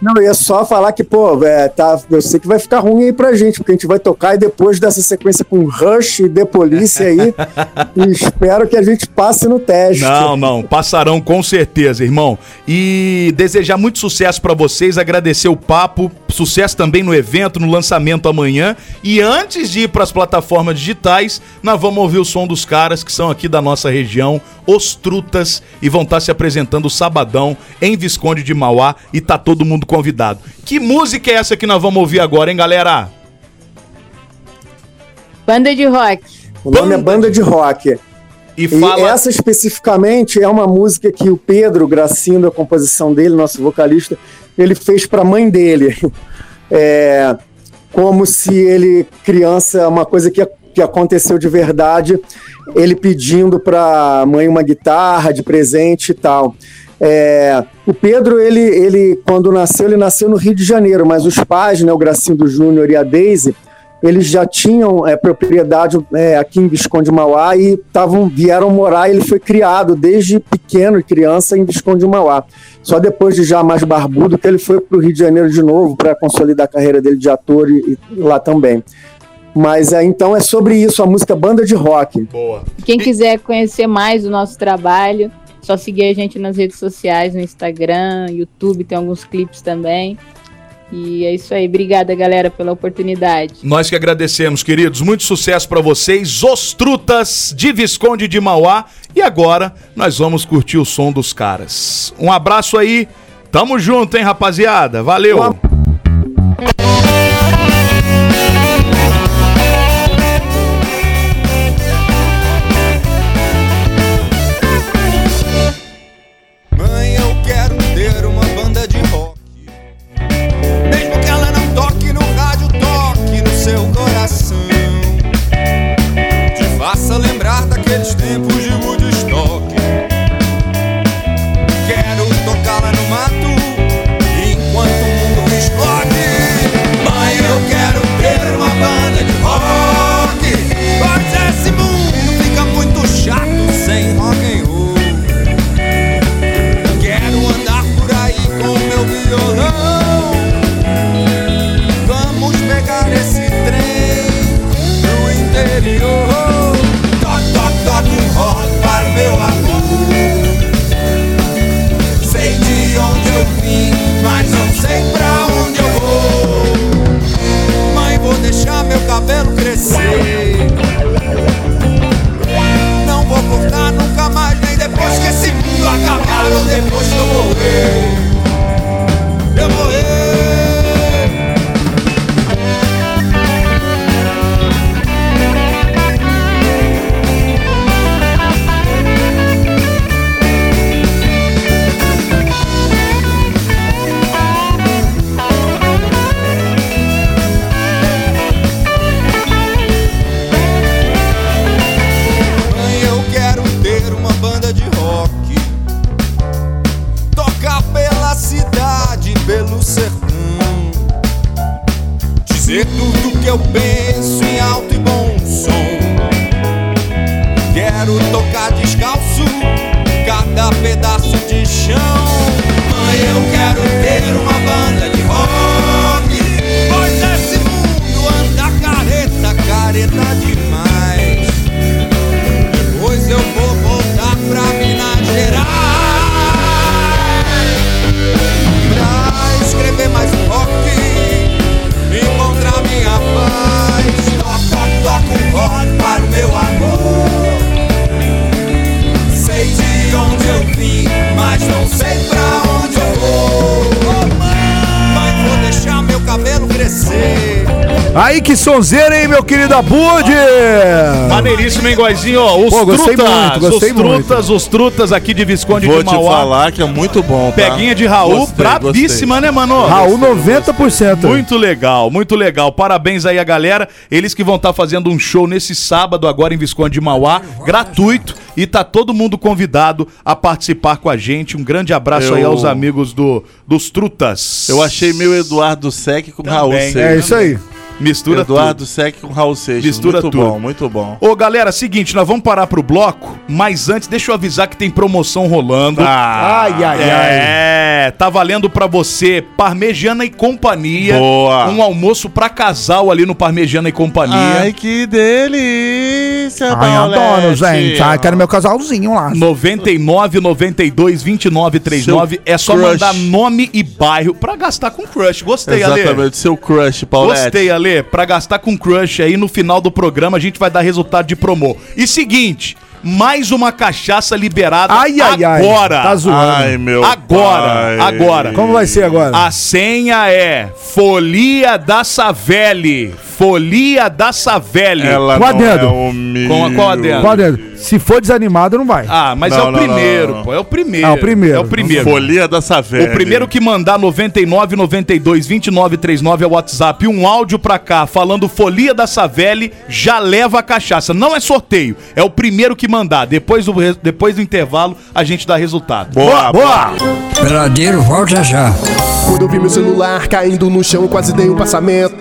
Não, eu ia só falar que, pô, é, tá, eu sei que vai ficar ruim aí pra gente, porque a gente vai tocar e depois dessa sequência com Rush e The Police aí, e espero que a gente passe no teste. Não, não, passarão com certeza, irmão. E desejar muito sucesso pra vocês, agradecer o papo, sucesso também no evento, no lançamento amanhã. E antes de ir pras plataformas digitais, nós vamos ouvir o som dos caras que são aqui da nossa região, os Trutas, e vão estar se apresentando sabadão em Visconde de Mauá e tá todo mundo convidado. Que música é essa que nós vamos ouvir agora, hein, galera? Banda de rock. O nome é Banda de Rock. E, fala... essa especificamente é uma música que o Pedro Gracindo, a composição dele, nosso vocalista, ele fez para a mãe dele. É, como se ele, criança, uma coisa que, que aconteceu de verdade, ele pedindo para a mãe uma guitarra de presente e tal. É, o Pedro, ele, ele, quando nasceu, ele nasceu no Rio de Janeiro, mas os pais, né, o Gracindo Júnior e a Daisy, eles já tinham é, propriedade é, aqui em Visconde Mauá e tavam, vieram morar. Ele foi criado desde pequeno, criança, em Visconde Mauá. Só depois de já mais barbudo que ele foi para o Rio de Janeiro de novo para consolidar a carreira dele de ator e, e lá também. Mas é, então é sobre isso, a música Banda de Rock. Boa. Quem quiser conhecer mais o nosso trabalho, só seguir a gente nas redes sociais, no Instagram, YouTube, tem alguns clipes também. E é isso aí. Obrigada, galera, pela oportunidade. Nós que agradecemos, queridos. Muito sucesso pra vocês. Os Trutas de Visconde de Mauá. E agora nós vamos curtir o som dos caras. Um abraço aí. Tamo junto, hein, rapaziada. Valeu. Mãe, sonzeira, hein, meu querido Abud? Maneiríssimo, hein, Goizinho? Ó, Os Pô, gostei trutas, muito, gostei os muito. trutas, os trutas aqui de Visconde Vou de te Mauá. falar que é muito bom, tá? Peguinha de Raul, Gostei, brabíssima, né, mano? Raul 90%. Muito legal, muito legal. Parabéns aí a galera. Eles que vão estar fazendo um show nesse sábado agora em Visconde de Mauá, gratuito. E tá todo mundo convidado a participar com a gente. Um grande abraço aí Eu- aos amigos do, dos Trutas. Eu achei meio Eduardo Sec com Raul Também. Seixas. É isso aí. Mistura Eduardo Sec com Raul Seixas. Mistura muito tudo. bom, muito bom. Ô, galera, seguinte, nós vamos parar pro bloco, mas antes deixa eu avisar que tem promoção rolando. Ah, Ai, ai, ai. É, tá valendo pra você Parmegiana e Companhia. Boa. Um almoço pra casal ali no Parmegiana e Companhia. Ai, que delícia, Ai, adoro, gente. Ai, quero meu casalzinho lá. 99 92 29 39 é só crush. mandar nome e bairro pra gastar com crush. Gostei, Ale. Exatamente, seu crush, Paulette. Gostei, Ale. Pra gastar com crush aí no final do programa a gente vai dar resultado de promo. E seguinte, mais uma cachaça liberada Ai, ai, ai. agora. Tá zoando. Ai, meu Agora, pai. agora. Como vai ser agora? A senha é Folia da Savelli. Folia da Savelli. Ela Com não adendo. é humilde. Com a- qual adendo? Qual dedo? Se for desanimado, não vai. Ah, mas Não, é o não, primeiro, não, não. pô. É o primeiro. É o primeiro. É o primeiro. Folia da Savelli. O primeiro que mandar 99 92 29 39 é o WhatsApp, um áudio pra cá falando Folia da Savelli, já leva a cachaça. Não é sorteio, é o primeiro que mandar. Depois do, depois do intervalo, a gente dá resultado. Boa, boa. Peladeiro, volta já. Quando eu vi meu celular caindo no chão, quase dei um passamento.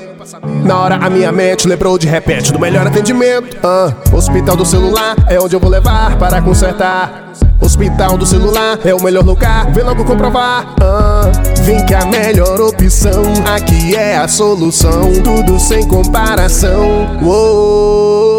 Na hora a minha mente lembrou de repente do melhor atendimento. Ah, hospital do celular é onde eu vou levar para consertar. Hospital do celular é o melhor lugar, vem logo comprovar. Ah, vem que a melhor opção aqui é a solução, tudo sem comparação. Uou,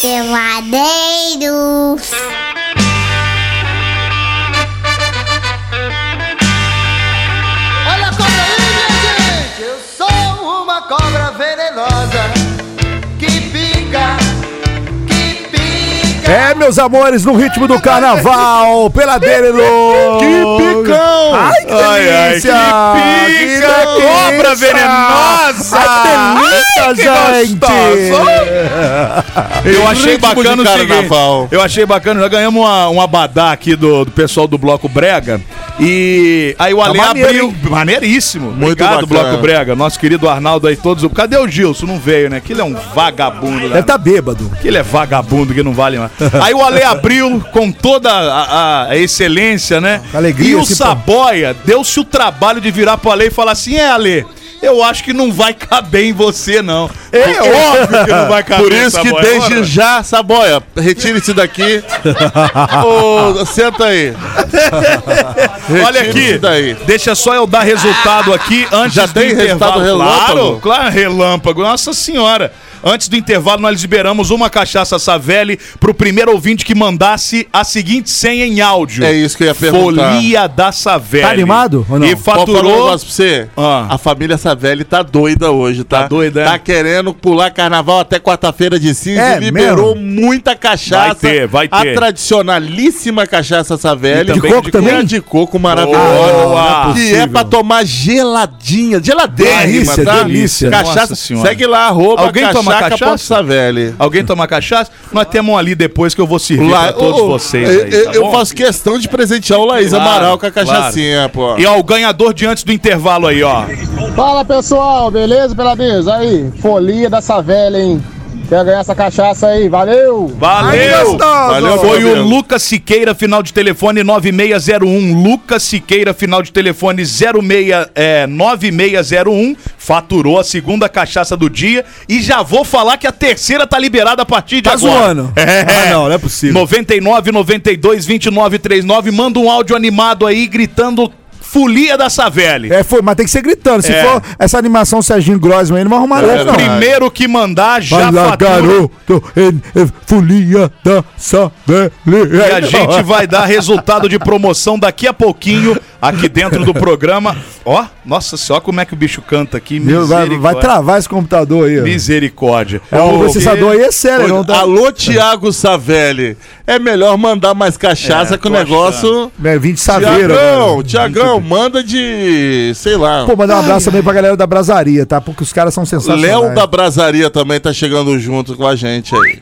Peladeiros. Olha a cobra aí, minha gente! Eu sou uma cobra venenosa que pica, que pica. É, meus amores, no ritmo do carnaval, peladeiro. Que picão! Ai, que Ai, ai, delícia! que pica, cobra venenosa! Ai, que delícia, Ai, que gente! Eu achei bacana o carnaval. Eu achei bacana, já ganhamos uma, um abadá aqui do, do pessoal do Bloco Brega. E aí o Ale Tá maneiro, abriu. hein? Maneiríssimo. Muito Obrigado, bacana. Bloco Brega. Nosso querido Arnaldo aí, todos. Cadê o Gilson? Não veio, né? Aquele é um vagabundo. Deve Né? estar bêbado. Aquele é vagabundo que não vale mais. Aí o Ale abriu com toda a, a- excelência, né? Alegria, E o pô. Saboia deu-se o trabalho de virar pro Ale e falar assim: é, Ale. Eu acho que não vai caber em você, não. É óbvio que não vai caber. Por isso que Saboia. desde Ora. já, Saboia, retire-se daqui. Ô, senta aí. Olha aqui, daí. deixa só eu dar resultado aqui antes Já do tem intervalo. resultado relâmpago? Claro, claro, relâmpago. Nossa senhora. Antes do intervalo, nós liberamos uma cachaça Savelli pro primeiro ouvinte que mandasse a seguinte senha em áudio. É isso que eu ia perguntar. Folia da Savelli. Tá animado ou não? E Posso falar um faturou... negócio pra você? Ah. A família Savelli tá doida hoje, tá? Tá doida, é? Tá querendo pular carnaval até quarta-feira de cinza É e liberou muita cachaça. Vai ter, vai ter. A tradicionalíssima cachaça Savelli. De coco de também? É de coco maravilhosa. Boa. que é pra tomar geladinha, geladérrima, Delícia, tá? delícia. Cachaça. Nossa senhora. Segue lá, arroba Alguém toma cachaca cachaça? ponto Savelli. Alguém tomar cachaça? Nós temos um ali depois que eu vou servir Lá- pra todos Ô, vocês eu, aí, eu- tá eu bom? faço questão de presentear o Laís Claro, Amaral com a cachaçinha, pô. E ó, o ganhador de antes do intervalo aí, ó. Fala pessoal, beleza, peladinhos? Aí, folia dessa velha, hein? Quer ganhar essa cachaça aí? Valeu! Valeu! Valeu, Foi o. Lucas Siqueira, final de telefone 9601. Lucas Siqueira, final de telefone 06, é, 9601. Faturou a segunda cachaça do dia. E já vou falar que a terceira tá liberada a partir de Tá agora. zoando? É. Ah, não, não é possível. 99 92 29 39. Manda um áudio animado aí gritando Folia da Savelli. É, foi, mas tem que ser gritando. Se É. for essa animação Serginho Grossman aí, não vai arrumar nada, O não. primeiro que mandar já lá, fatura. garoto, é, é, folia da Savelli. E a gente vai dar resultado de promoção daqui a pouquinho aqui dentro do programa. Ó, nossa senhora, como é que o bicho canta aqui. Meu, vai, vai travar esse computador aí. ó. Misericórdia. É, o processador aí é sério. Não tá... Alô, Thiago Savelli. É melhor mandar mais cachaça É, que o negócio. É, 20 saveira. Tiagão, mano. Tiagão, manda de. sei lá. Pô, mandar um abraço também pra galera da Brasaria, tá? Porque os caras são sensacionais. Léo da Brasaria também tá chegando junto com a gente aí.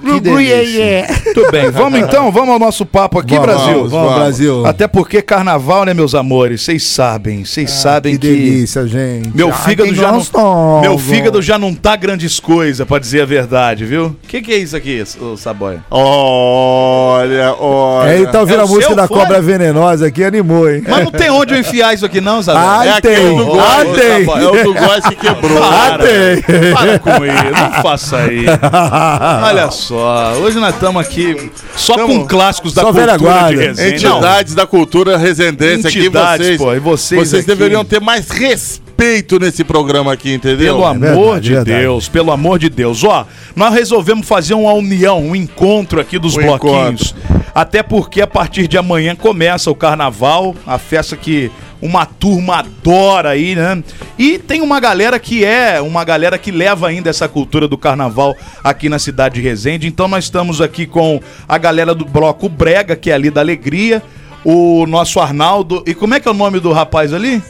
Que delícia. Muito bem, vamos então, vamos ao nosso papo aqui, Vamos, Brasil. vamos, vamos, Brasil. Até porque carnaval, né, meus amores? Vocês sabem, vocês sabem Que que. delícia, gente. Meu Ah, fígado já não, meu fígado já não tá grandes coisas, pra dizer a verdade, viu? O que, que é isso aqui, ô Saboia? Olha, olha. É, ele tá ouvindo É a o música seu da fone? Cobra Venenosa aqui, animou, hein? Mas não tem onde eu enfiar isso aqui, não, Saboia? Ah, É aquele tem. do Ah, ô, tem. Saboia, É o do Góis que quebrou. Ah, tem. Para com isso, não faça isso. Olha só, hoje nós estamos aqui só Tamo- com clássicos da cultura de guarda. Resende. Não, Entidades da cultura resendense aqui, vocês. pô, e vocês aqui? deveriam ter mais respeito nesse programa aqui, entendeu? Pelo amor verdade, de verdade. Deus, pelo amor de Deus. Ó, nós resolvemos fazer uma união, um encontro aqui dos Um bloquinhos. Até porque a partir de amanhã começa o carnaval, a festa que uma turma adora aí, né? E tem uma galera que é, uma galera que leva ainda essa cultura do carnaval aqui na cidade de Resende. Então nós estamos aqui com a galera do bloco Brega, que é ali da Alegria, o nosso Arnaldo. E como é que é o nome do rapaz ali?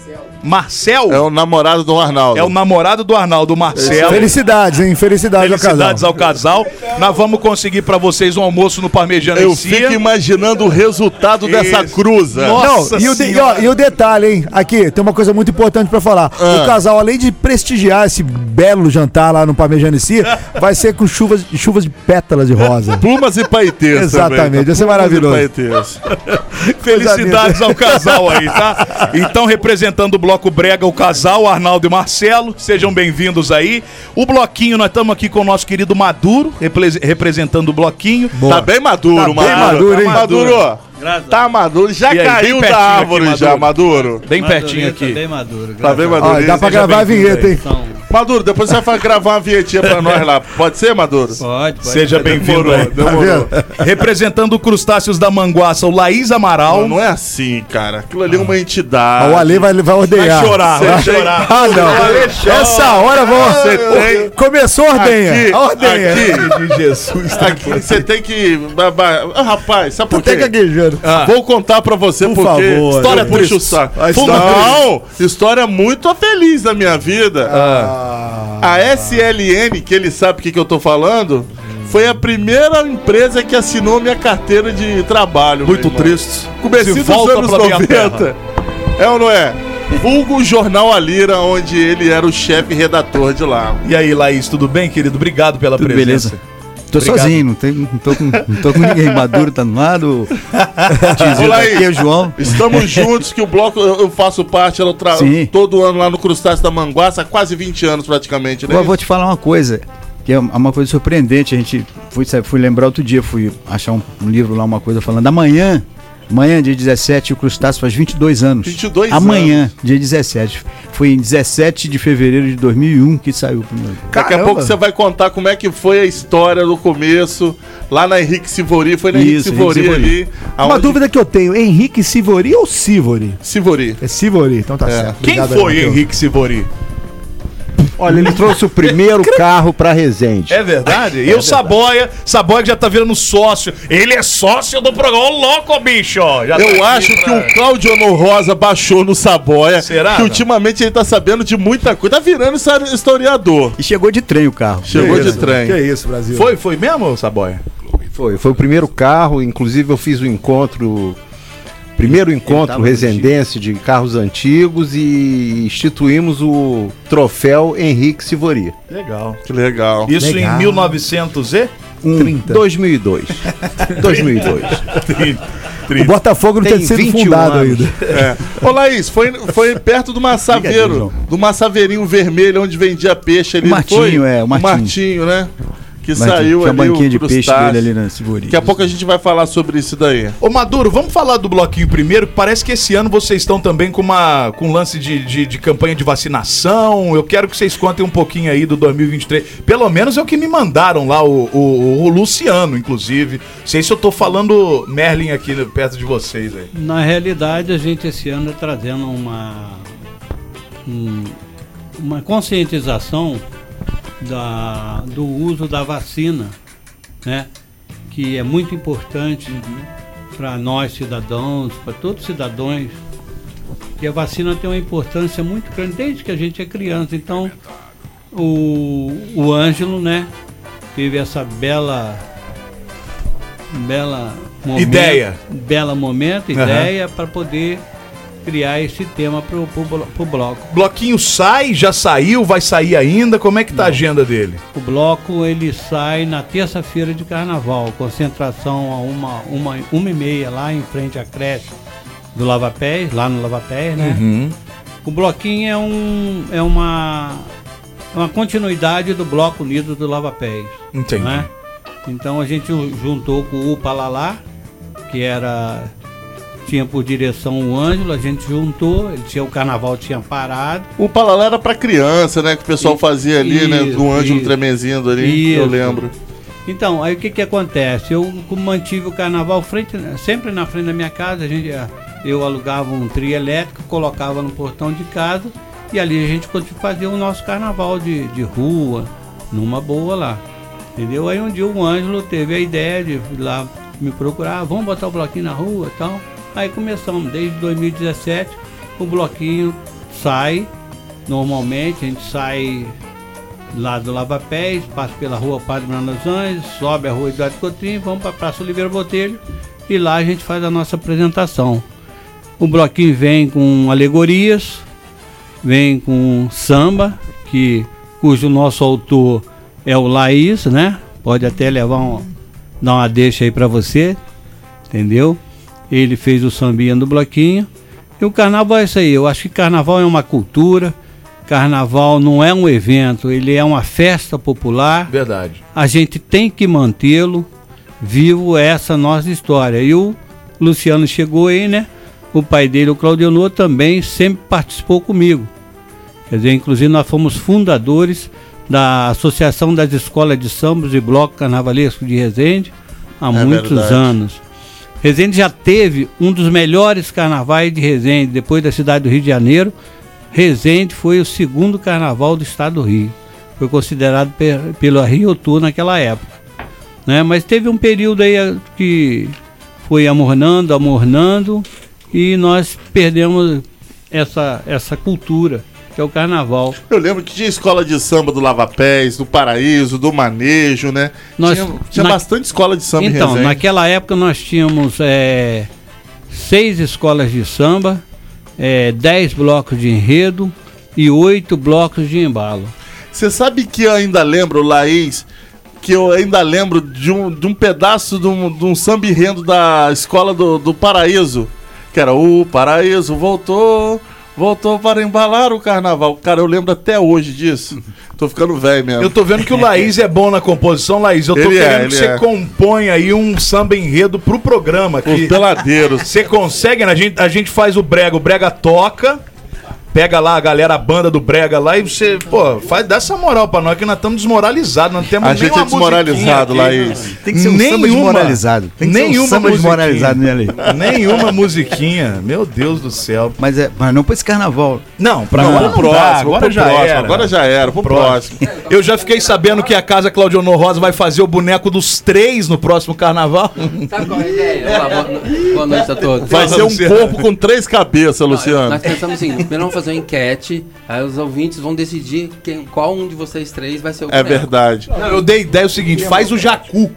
Marcel. É o namorado do Arnaldo. É o namorado do Arnaldo, Marcelo. Felicidades, hein? Felicidades, Felicidades ao casal. ao casal. Nós vamos conseguir pra vocês um almoço no Parmejano Eu fico imaginando o resultado dessa Isso. cruza. Nossa. Não, e o, de- e, ó, e o detalhe, hein? Aqui, tem uma coisa muito importante pra falar. Ah. O casal, além de prestigiar esse belo jantar lá no Parmejanicia, vai ser com chuvas, chuvas de pétalas de rosa. Plumas e paetês Exatamente, também, tá? vai ser Plumas maravilhoso. e. Felicidades ao casal aí, tá? Então, representando o Bloco Brega, o casal, Arnaldo e Marcelo, sejam bem-vindos aí. O Bloquinho, nós estamos aqui com o nosso querido Maduro, repre- representando o Bloquinho. Tá bem maduro, Tá bem maduro, hein? Maduro, ó. Tá maduro. Já aí, caiu da pertinho árvore aqui, já, Maduro. Bem pertinho Tá aqui. bem maduro. Tá bem Ó, maduro. dá pra gravar a vinheta, aí. hein? Então, Maduro, depois você vai gravar uma vinhetinha pra nós lá. Pode ser, Maduro? pode, pode. Seja bem-vindo aí. Demorou. Representando o Crustáceos da Manguaça, o Laís Amaral. Não, não é assim, cara. Aquilo ali é uma entidade. O Ale vai, vai ordenhar. Vai chorar, vai Você tem- chorar. Ah, não. Essa hora vou. Você tem- Começou a ordenha. Aqui, a ordenha. aqui, de Jesus. aqui você tem que. Ah, rapaz, sabe por quê? gaguejando. Vou contar pra você Por porque favor, história puxa o saco. Não, história muito feliz da minha vida. Ah. A SLN, que ele sabe o que, que eu tô falando, foi a primeira empresa que assinou minha carteira de trabalho. Muito triste. Dos volta anos pra minha 90. É ou não é? Vulgo Jornal Alira, onde ele era o chefe redator de lá. E aí, Laís, tudo bem, querido? Obrigado pela Tudo presença. beleza? Tô Obrigado. sozinho, não, tem, não, tô com, não tô com ninguém. Maduro tá no lado. Tizil tá Laís, aqui, o João. Estamos juntos, que o bloco eu eu faço parte, eu tra... Sim. todo ano lá no Crustáceo da Manguaça, há quase 20 anos praticamente, né? Vou, vou te falar uma coisa, que é uma coisa surpreendente. A gente fui, sabe, fui lembrar outro dia, fui achar um, um livro lá, uma coisa falando. Amanhã, amanhã, dia 17, o Crustáceo faz 22 anos. 22 Amanhã, dia 17. Foi em 17 de fevereiro de 2001 que saiu o primeiro. Daqui a Caramba. pouco você vai contar como é que foi a história do começo, lá na Henrique Sivori, foi na Henrique Isso, Sivori Henrique Sivori. ali. Uma aonde- dúvida que eu tenho, Henrique Sivori ou Sivori? Sivori. É Sivori, então tá certo. Quem Obrigado, foi. Henrique Sivori? Olha, ele trouxe o primeiro carro pra Resende. É verdade? E o Saboia, Saboia que já tá virando sócio. Ele é sócio do programa. Ô, louco, bicho! Já tá Eu aqui acho que pra- o Cláudio Ono Rosa baixou no Saboia. Será, Que não? ultimamente ele tá sabendo de muita coisa. Tá virando historiador. E chegou de trem o carro. Chegou Que de isso, trem. Que isso, Brasil. Foi, foi mesmo, Saboia? Foi, foi o primeiro carro, inclusive eu fiz o encontro Primeiro encontro resendense de carros antigos e instituímos o troféu Henrique Sivori. Legal. Que legal. Isso Legal. em 1900 e? Um, 2002. 2002. O Botafogo não Tem tinha sido 21 fundado anos. ainda. É. Ô Laís, foi, foi perto do Massaveiro, do Massaveirinho Vermelho, onde vendia peixe ali. O Martinho, foi? é, o Martinho. Martinho, né? Que Martinho, saiu tinha ali uma banquinha de peixe dele ali na Sivori. Daqui a pouco a gente vai falar sobre isso daí. Ô Maduro, vamos falar do bloquinho primeiro. que Parece que esse ano vocês estão também com uma com um lance de, de, de campanha de vacinação. Eu quero que vocês contem um pouquinho aí do 2023. Pelo menos é o que me mandaram lá, o, o, o Luciano, inclusive. Sei se eu tô falando Merlin aqui perto de vocês aí. Na realidade, a gente esse ano está trazendo uma, um- uma conscientização da, do uso da vacina, né? que é muito importante para nós cidadãos, para todos os cidadãos, que a vacina tem uma importância muito grande desde que a gente é criança. Então, o, o Ângelo, né, teve essa bela bela momento, Ideia. bela momento, ideia para poder criar esse tema pro, pro, pro bloco. Bloquinho sai, já saiu, vai sair ainda? Como é que tá a agenda dele? O bloco ele sai na terça-feira de carnaval, concentração a uma, uma, uma e meia lá em frente à creche do Lava Pés, lá no Lava Pés, né? Uhum. O bloquinho é, um, é uma, é uma continuidade do Bloco Unido do Lava Pés. Entendi. né? Então a gente juntou com o Palalá, que era tinha por direção o Ângelo, a gente juntou, ele tinha o carnaval tinha parado. O Palalá era pra criança, né? Que o pessoal fazia ali, né? Isso, Do Ângelo isso. tremezindo ali, eu Isso. lembro. Então, aí o que que acontece? Eu mantive o carnaval frente, sempre na frente da minha casa, a gente, eh, eu alugava um trio elétrico, colocava no portão de casa e ali a gente fazia o nosso carnaval de, de rua, numa boa lá. Entendeu? Aí um dia o Ângelo teve a ideia de ir lá me procurar, "Ah, vamos botar o bloquinho na rua e tal. Aí começamos, desde 2017, o bloquinho sai, normalmente a gente sai lá do Lava Pés, passa pela rua Padre Anjos, sobe a rua Eduardo Coutinho, vamos para a Praça Oliveira Botelho e lá a gente faz a nossa apresentação. O bloquinho vem com alegorias, vem com samba, que, cujo nosso autor é o Laís, né? Pode até levar um, dar uma deixa aí para você, entendeu? Ele fez o sambinha do bloquinho. E o carnaval é isso aí. Eu acho que carnaval é uma cultura. Carnaval não é um evento, ele é uma festa popular. Verdade. A gente tem que mantê-lo vivo essa nossa história. E o Luciano chegou aí, né? O pai dele, o Claudionor, também sempre participou comigo. Quer dizer, inclusive nós fomos fundadores da Associação das Escolas de Sambas e Bloco Carnavalesco de Resende há É muitos verdade. anos. Resende já teve um dos melhores carnavais de Resende, depois da cidade do Rio de Janeiro. Resende foi o segundo carnaval do estado do Rio. Foi considerado pe pelo Rio Tour naquela época. Né? Mas teve um período aí eh, que foi amornando, amornando, e nós perdemos essa, essa cultura, que é o carnaval. Eu lembro que tinha escola de samba do Lava Pés, do Paraíso, do Manejo, né? Nós- tinha tinha na- bastante escola de samba Então, naquela época nós tínhamos eh, seis escolas de samba, eh, dez blocos de enredo e oito blocos de embalo. Você sabe que eu ainda lembro, Laís, que eu ainda lembro de um, de um pedaço de um, de um samba enredo da escola do, do Paraíso, que era o Paraíso voltou, voltou para embalar o carnaval. Cara, eu lembro até hoje disso. Tô ficando velho mesmo. Eu tô vendo que o Laís é bom na composição, Laís. Eu tô Ele é, querendo ele que você é. compõe aí um samba enredo pro programa aqui. Os peladeiros. Você consegue, né? A gente, a gente faz o brega, o brega toca, pega lá a galera, a banda do brega lá e você, pô, faz dessa moral pra nós que nós estamos desmoralizados, não temos A nem gente é desmoralizado, aqui. Laís. Tem que ser um samba desmoralizado. Tem que ser um nenhuma samba musiquinha. desmoralizado, né? Nenhuma musiquinha. Meu Deus do céu. Mas, é, mas não pra esse carnaval. Não, pra Não, agora pro dá, próximo, agora pro já próximo, era. agora já era, pro próximo. Eu já fiquei sabendo que a Casa Claudionor Rosa vai fazer o boneco dos três no próximo carnaval. Sabe qual é a ideia? Boa noite a todos. Vai ser um corpo com três cabeças, Luciano. Nós pensamos assim, primeiro vamos fazer uma enquete, aí os ouvintes vão decidir quem, qual um de vocês três vai ser o É boneco. verdade. Não, eu dei ideia o seguinte, faz o Jacu.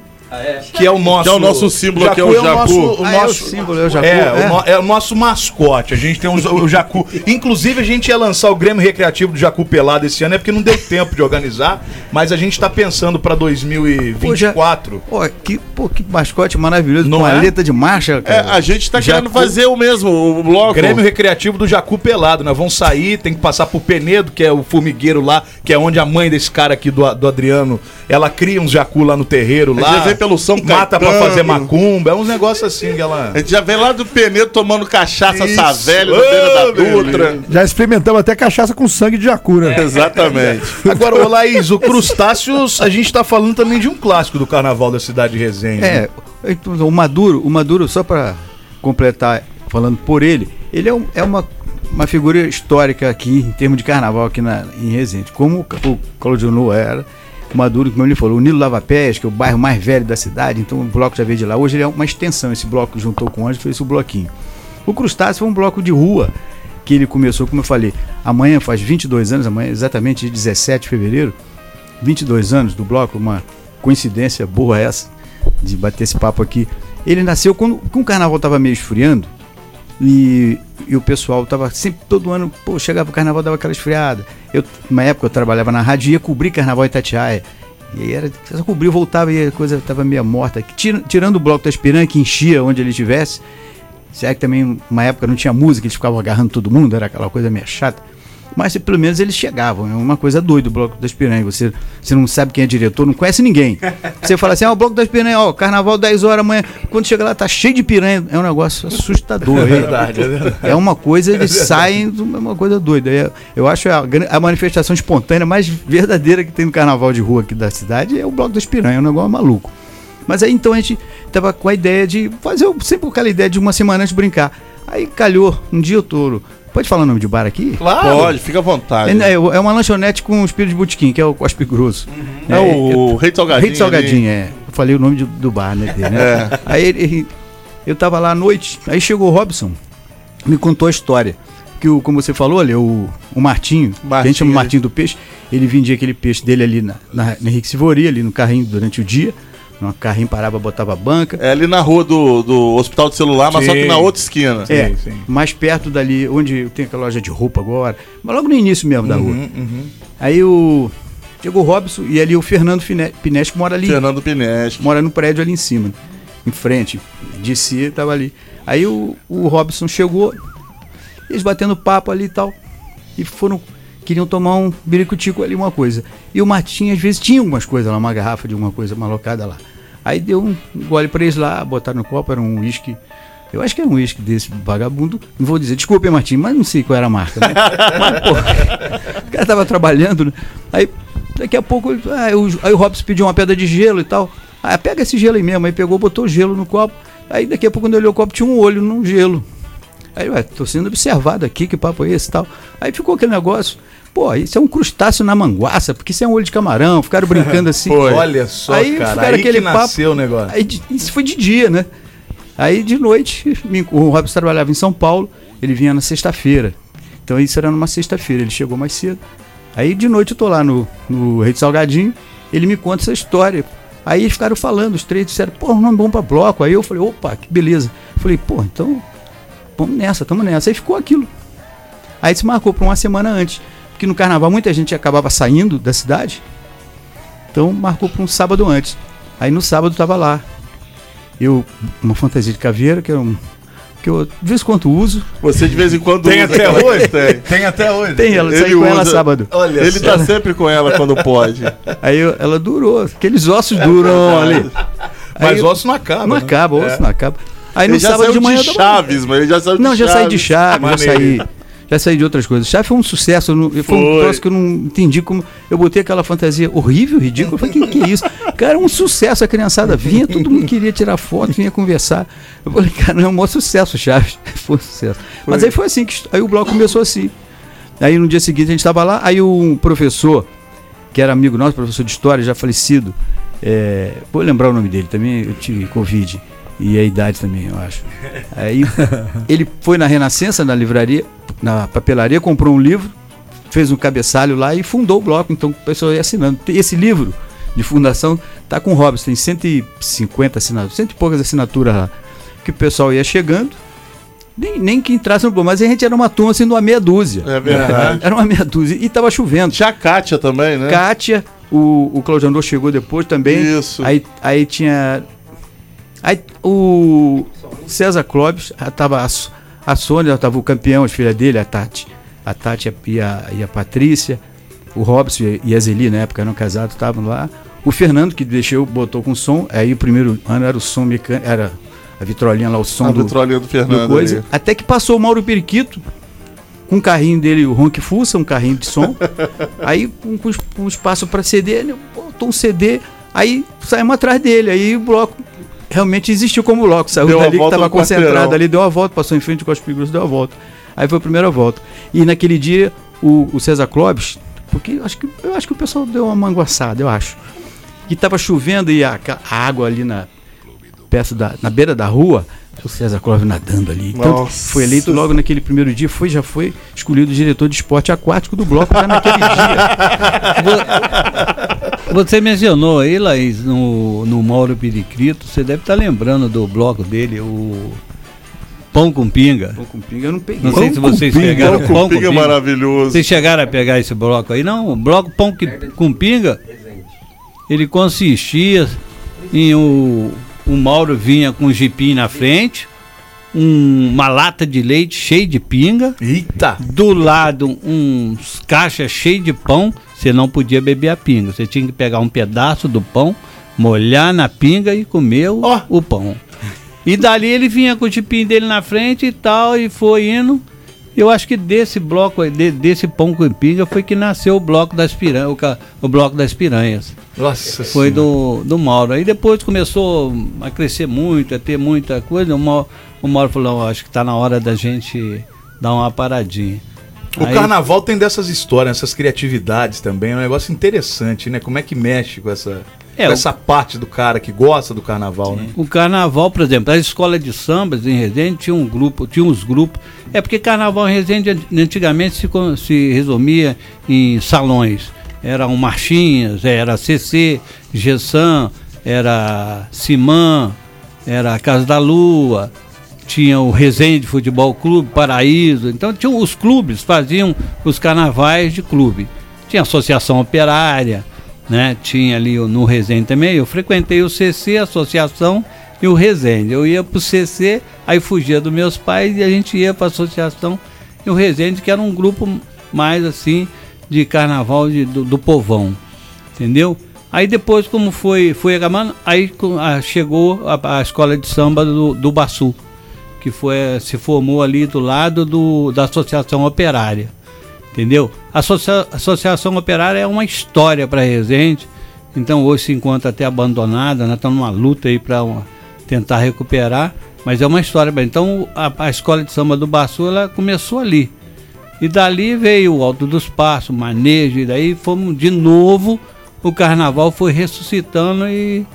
Que é o nosso. Que é o nosso símbolo aqui, é o Jacu Jacu. nosso- o Ah, é o nosso- símbolo, é o Jacu, É, é. o no- é o nosso mascote. A gente tem o, o Jacu. Inclusive, a gente ia lançar o Grêmio Recreativo do Jacu Pelado esse ano, é porque não deu tempo de organizar. Mas a gente tá pensando pra 2024. Pô, que, pô, que mascote maravilhoso, Não com a é? letra de marcha, É, cara. a gente tá Já querendo fazer o mesmo, o bloco. Grêmio Recreativo do Jacu Pelado. Nós vamos sair, tem que passar pro Penedo, que é o formigueiro lá, que é onde a mãe desse cara aqui do, do Adriano, ela cria uns jacu lá no terreiro lá. Pelo São Mata pra Caetano. fazer macumba, é uns negócios assim que ela. A gente já vem lá do Penedo tomando cachaça Isso. Savelli na Ô, beira da Dutra. Já experimentamos até cachaça com sangue de jacu, né? Exatamente. Agora, ô Laís, o Crustáceos, a gente tá falando também de um clássico do carnaval da cidade de Resende. É, então, o Maduro, o Maduro, só para completar, falando por ele, ele é, um- é uma, uma figura histórica aqui, em termos de carnaval aqui na, em Resende. Como o, Claudio Noa era, Maduro, como ele falou, o Nilo Lava Pés, que é o bairro mais velho da cidade, então o bloco já veio de lá. Hoje ele é uma extensão, esse bloco juntou com o Anjo, fez o bloquinho. O Crustáceo foi um bloco de rua, que ele começou, como eu falei, amanhã faz 22 anos, amanhã exatamente dia 17 de fevereiro, 22 anos do bloco, uma coincidência boa essa, de bater esse papo aqui. Ele nasceu quando, quando o carnaval estava meio esfriando e, e o pessoal tava sempre, todo ano, pô, chegava o carnaval, dava aquela esfriada. Eu, uma época eu trabalhava na rádio e ia cobrir carnaval em Itatiaia. E aí era, só cobria, voltava e a coisa tava meio morta. Tira- tirando o bloco da Espiranha, que enchia onde ele estivesse, se é que também uma época não tinha música, eles ficavam agarrando todo mundo, era aquela coisa meio chata. Mas pelo menos eles chegavam, é uma coisa doida o Bloco das Piranhas. Você, você não sabe quem é diretor, não conhece ninguém. Você fala assim, ah, o Bloco das Piranhas, ó, carnaval 10 horas amanhã. Quando chega lá, tá cheio de piranha. É um negócio assustador. É verdade, é verdade. É uma coisa, eles É verdade. saem, de uma coisa doida. É- Eu acho a, a manifestação espontânea mais verdadeira que tem no carnaval de rua aqui da cidade é o Bloco das Piranhas, é um negócio maluco. Mas aí então a gente tava com a ideia de fazer o- sempre aquela ideia de uma semana antes de brincar. Aí calhou, um dia eu tô. Pode falar o nome de bar aqui? Claro. Pode, fica à vontade. É, é, é uma lanchonete com espírito de botequim, que é o Cospe Grosso. É o Rei de Salgadinho Rei de Salgadinho, ali. é. Eu falei o nome do, do bar, né? dele, né? É. Aí ele, ele- eu tava lá à noite, aí chegou o Robson, me contou a história. Que o, como você falou ali, o, o Martinho, que a gente chama Martinho, Martinho do Peixe, ele vendia aquele peixe dele ali na, na, na Henrique Sivori, ali no carrinho durante o dia. No carrinho parava, botava a banca. É ali na rua do, do Hospital de Celular, mas só que Sim. na outra esquina. É, mais perto dali, onde tem aquela loja de roupa agora, mas logo no início mesmo da rua. Uhum, Aí o. Chegou o Robson e ali o Fernando Fine- Pines, que mora ali. Fernando Pines. Mora no prédio ali em cima, em frente. Disse, tava ali. Aí o, o Robson chegou, eles batendo papo ali e tal. E foram. Queriam tomar um biricutico ali, uma coisa. E o Martinho, às vezes, tinha algumas coisas lá, uma garrafa de alguma coisa malocada lá. Aí deu um gole pra eles lá, botaram no copo, era um uísque. Eu acho que era um uísque desse vagabundo. Não vou dizer, desculpe, Martinho, mas não sei qual era a marca. Né? mas, pô, o cara tava trabalhando, né? Aí, daqui a pouco, ele- ah, o- aí o Robson pediu uma pedra de gelo e tal. Ah, pega esse gelo aí mesmo. Aí pegou, botou gelo no copo. Aí daqui a pouco, quando ele olhou o copo, tinha um olho no gelo. Aí, ué, tô sendo observado aqui, que papo é esse e tal. Aí ficou aquele negócio. Pô, isso é um crustáceo na manguaça, porque isso é um olho de camarão. Ficaram brincando assim. Foi. Olha só, cara, ficaram aí que nasceu o negócio. Aí, isso foi de dia, né? Aí de noite, o Robson trabalhava em São Paulo, ele vinha na sexta-feira. Então isso era numa sexta-feira, ele chegou mais cedo. Aí de noite eu tô lá no, no Rei de Salgadinho, ele me conta essa história. Aí eles ficaram falando, os três disseram, pô, um nome bom pra bloco. Aí eu falei, opa, que beleza. Eu falei, pô, então vamos nessa, tamo nessa. Aí ficou aquilo. Aí se marcou pra uma semana antes. Porque no carnaval muita gente acabava saindo da cidade. Então marcou pra um sábado antes. Aí no sábado tava lá. Eu, uma fantasia de caveira, que era um. Que eu de vez em quando uso. Você de vez em quando Tem usa até hoje? Tem. Tem até hoje. Tem, ela saí com ela sábado. Olha Ele só. tá sempre com ela quando pode. Aí eu- ela durou, aqueles ossos duram ali. Mas Aí- osso não acaba. Não né? acaba, osso É. não acaba. Aí no Ele já sábado saiu de manhã. de Chaves, mas ele já saiu de Não, já saí de Chaves. Chaves, já saí. Já saí de outras coisas. Chaves foi um sucesso. não- Foi, um Foi. troço que eu não entendi como. Eu botei aquela fantasia horrível, ridícula. Eu falei, que, que é isso? Cara, um sucesso. A criançada vinha, todo mundo queria tirar foto, vinha conversar. Eu falei, cara, é um maior sucesso, Chaves. Foi um sucesso. Mas aí foi assim que. Aí o bloco começou assim. Aí no dia seguinte a gente estava lá, aí um professor, que era amigo nosso, professor de história, já falecido, é, vou lembrar o nome dele também, eu tive Covid. E a idade também, eu acho. Aí ele foi na Renascença, na livraria, na papelaria, comprou um livro, fez um cabeçalho lá e fundou o bloco. Então o pessoal ia assinando. Esse livro de fundação, tá com o Robson, tem 150 assinaturas, cento e poucas assinaturas lá. Que o pessoal ia chegando, nem, nem que entrasse no bloco, mas a gente era uma turma assim de uma meia dúzia. É verdade. Era uma meia dúzia. E tava chovendo. Tinha a Kátia também, né? Kátia, o, o Claudio Andor chegou depois também. Isso. Aí, aí tinha. Aí o César Clóvis, tava a, a Sônia, tava o campeão, as filhas dele, a Tati. A Tati e a, e a Patrícia. O Robson e a Zeli, na época, eram casados, estavam lá. O Fernando, que deixou, botou com som. Aí o primeiro ano era o som mecânico, era a vitrolinha lá, o som A do, vitrolinha do Fernando coisa. ali. Até que passou o Mauro Periquito, com um carrinho dele, o Ronk Fussa, um carrinho de som. aí, com, com espaço para CD, ele botou um CD, aí saímos atrás dele. Aí o bloco realmente existiu como bloco. Saiu Deu dali que estava concentrado quarteirão. ali, deu a volta, passou em frente com as Grosso, deu a volta. Aí foi a primeira volta. E naquele dia, o, o César Clóvis, porque eu acho, que, eu acho que o pessoal deu uma manguaçada, eu acho. Que tava chovendo e a, a água ali na, perto da, na beira da rua, o César Clóvis nadando ali. Então, foi eleito logo naquele primeiro dia, foi, já foi escolhido diretor de esporte aquático do bloco já naquele dia. Você mencionou aí, Laís, no, no Mauro Pericrito, você deve estar lembrando do bloco dele, o Pão com Pinga. Pão com Pinga eu não peguei. Não sei Pão se com vocês Pinga, pegaram Pão com Pinga é maravilhoso. Vocês chegaram a pegar esse bloco aí? Não, o bloco Pão que- com Pinga, ele consistia em o, o Mauro vinha com um jipim na frente, um- uma lata de leite cheia de pinga. Eita! Do lado, uns caixas cheios de pão. Você não podia beber a pinga. Você tinha que pegar um pedaço do pão, molhar na pinga e comer o, o pão. E dali ele vinha com o jipim dele na frente e tal, e foi indo. Eu acho que desse bloco, de- desse pão com pinga, foi que nasceu o bloco das piranhas, o, o bloco das piranhas. Nossa Foi do, do Mauro. Aí depois começou a crescer muito, a ter muita coisa. O Mauro, o Mauro falou, "Ó, acho que tá na hora da gente dar uma paradinha. O Aí- carnaval tem dessas histórias, essas criatividades também. É um negócio interessante, né? Como é que mexe com essa, É, com o- essa parte do cara que gosta do carnaval, né? O carnaval, por exemplo, a escola de sambas em Resende tinha um grupo, tinha uns grupos. É porque carnaval em Resende an- antigamente se, se resumia em salões. Eram marchinhas, era CC, Gessan, era Simã, era Casa da Lua, tinha o Resende Futebol Clube, Paraíso. Então tinha os clubes, faziam os carnavais de clube. Tinha associação operária, né? Tinha ali no Resende também. Eu frequentei o CC, a associação e o Resende. Eu ia pro CC, aí fugia dos meus pais e a gente ia pra associação e o Resende, que era um grupo mais assim de carnaval de- do, do povão. Entendeu? Aí depois, como foi, foi acabando, aí co- ah, chegou a, a escola de samba do, do Baçu, que foi, se formou ali do lado do, da Associação Operária. Entendeu? A associa- Associação Operária é uma história para Resende, então hoje se encontra até abandonada, nós estamos numa luta aí para tentar recuperar, mas é uma história. Então a, a escola de samba do Baçu ela começou ali. E dali veio o Alto dos Passos, Manejo, e daí fomos de novo, o carnaval foi ressuscitando e,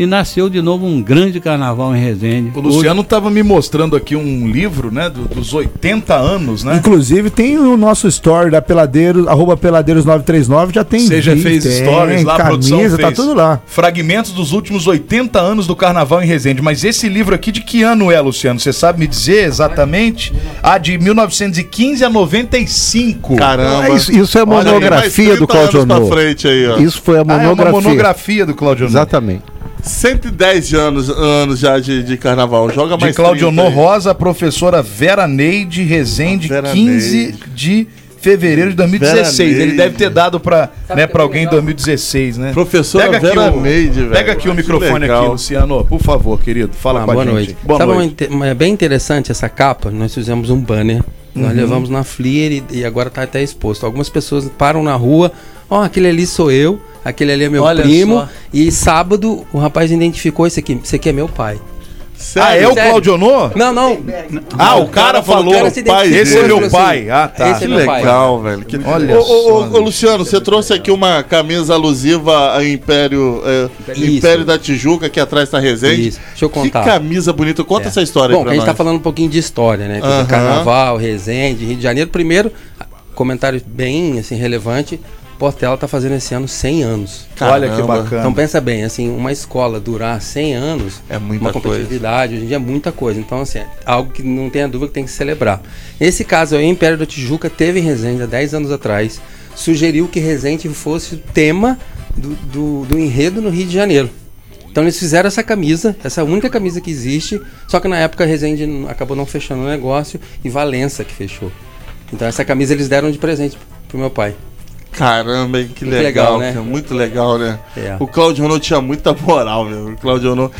e nasceu de novo um grande carnaval em Resende. O Luciano estava me mostrando aqui um livro, né? do- dos 80 anos, né? Inclusive tem o nosso story da Peladeiros, arroba Peladeiros939, já tem Você já vídeo, fez tem stories lá, a produção camisa, fez tá tudo lá. Fragmentos dos últimos 80 anos do Carnaval em Resende. Mas esse livro aqui de que ano é, Luciano? Você sabe me dizer exatamente? Ah, de 1915 a 95. Caramba. Ah, isso, isso é a monografia 30 do Claudio Honor. frente aí, ó. Isso foi a Ah, é uma monografia. monografia do Claudio Honor. Exatamente. 110 anos, anos já de, de carnaval. Joga De mais Claudio 30 Honor aí. Rosa, professora Vera Neide Rezende, Vera 15 Neide. de fevereiro de 2016. Vera Ele Neide. deve ter dado pra, né, pra alguém em 2016, né? Professora Pega aqui Vera o, Neide, velho. Pega aqui o Que microfone legal. aqui, Luciano. Por favor, querido. Fala Ah, com a boa gente. noite. Boa Sabe noite. uma- é bem interessante essa capa? Nós fizemos um banner. Nós Uhum. levamos na Fleer e, e agora está até exposto. Algumas pessoas param na rua. Ó, aquele ali sou eu, aquele ali é meu Olha primo. só. E sábado o rapaz identificou esse aqui. Esse aqui é meu pai. Ah, é o Sério? Claudio Honor? Não, não. Ah, o cara falou, cara se pai, identificou, esse é meu pai. Ah, tá. esse Que é meu pai. legal, velho. Que... Olha ô, ô, só, ô, ô, Luciano, você trouxe aqui uma camisa alusiva a Império, é. Império da Tijuca, aqui atrás tá Resende. Isso. Deixa eu contar. Que camisa bonita. Conta É. essa história Bom, aí pra a gente nós. tá falando um pouquinho de história, né? Carnaval, Resende, Rio de Janeiro. Primeiro, comentário bem assim, relevante. Portela tá fazendo esse ano 100 anos. Olha que bacana. Então pensa bem, assim, uma escola durar 100 anos é muita uma coisa. competitividade, hoje em dia é muita coisa. Então, assim, é algo que não tenha dúvida que tem que celebrar. Nesse caso aí, o Império da Tijuca teve em Resende há 10 anos atrás, sugeriu que Resende fosse o tema do, do, do enredo no Rio de Janeiro. Então eles fizeram essa camisa, essa única camisa que existe, só que na época Resende acabou não fechando o negócio e Valença que fechou. Então essa camisa eles deram de presente pro meu pai. Caramba, hein, que legal, legal, né? cara, muito legal, né? É. O Claudio Renault tinha muita moral, meu. O Claudio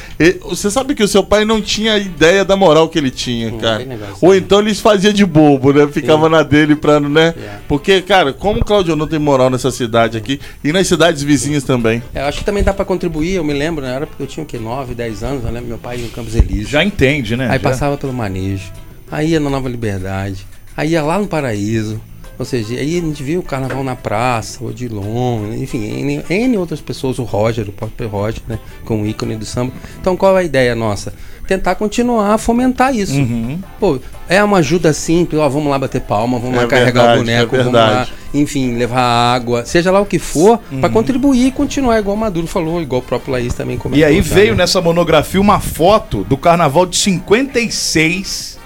Você sabe que o seu pai não tinha ideia da moral que ele tinha, cara. tem negócio, Ou então ele fazia de bobo, né? Ficava na dele pra, né? É. Porque, cara, como o Claudio Renault tem moral nessa cidade aqui e nas cidades vizinhas também. É, eu acho que também dá pra contribuir, eu me lembro, na era porque eu tinha o quê? 9, 10 anos, eu lembro meu pai no Campos Elíseos. Já entende, né? Aí Já. passava pelo manejo, aí ia na Nova Liberdade, aí ia lá no Paraíso. Ou seja, aí a gente via o carnaval na praça, o Odilon, enfim, N, N outras pessoas, o Roger, o próprio Roger, né? Com o ícone do samba. Então qual é a ideia nossa? Tentar continuar a fomentar isso. Uhum. Pô, é uma ajuda simples, ó, vamos lá bater palma, vamos É lá carregar verdade, o boneco, é vamos lá, enfim, levar água, seja lá o que for, Uhum. contribuir e continuar, igual o Maduro falou, igual o próprio Laís também comentou. E aí veio né? nessa monografia uma foto do carnaval de 56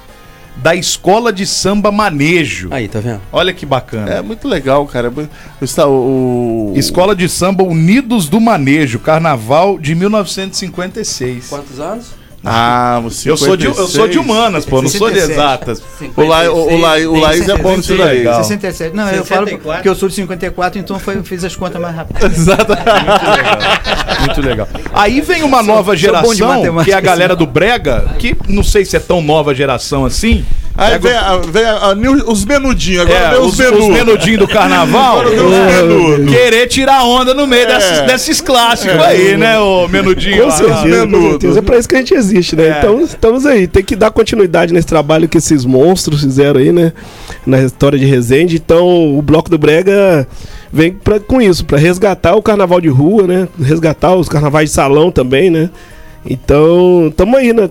da escola de samba Manejo. Aí, tá vendo? Olha que bacana. É muito legal, cara. Está o, o- Escola de Samba Unidos do Manejo, Carnaval de 1956. Quantos anos? Ah, os Eu sou de, eu sou de humanas, pô, não sou de 67. exatas. O, Lai, o, o, o Laís é bom nisso daí. legal. 67. Não, eu falo porque eu sou de 54, então foi, eu fiz as contas mais rápido. Muito legal. Aí vem uma nova geração, que é a galera do Brega, que não sei se é tão nova geração assim. Aí vem, a- vem a- a new- os menudinhos, agora É, vem os, os, menudos. os menudinhos do carnaval Agora vem os menudos. querer tirar onda no meio desses, desses clássicos aí, né, ô menudinho? Com certeza, com certeza. É pra isso que a gente existe, né? É. Então estamos aí. Tem que dar continuidade nesse trabalho que esses monstros fizeram aí, né? Na história de Resende. Então o Bloco do Brega vem pra, com isso, pra resgatar o carnaval de rua, né? Resgatar os carnavais de salão também, né? Então, tamo aí, né?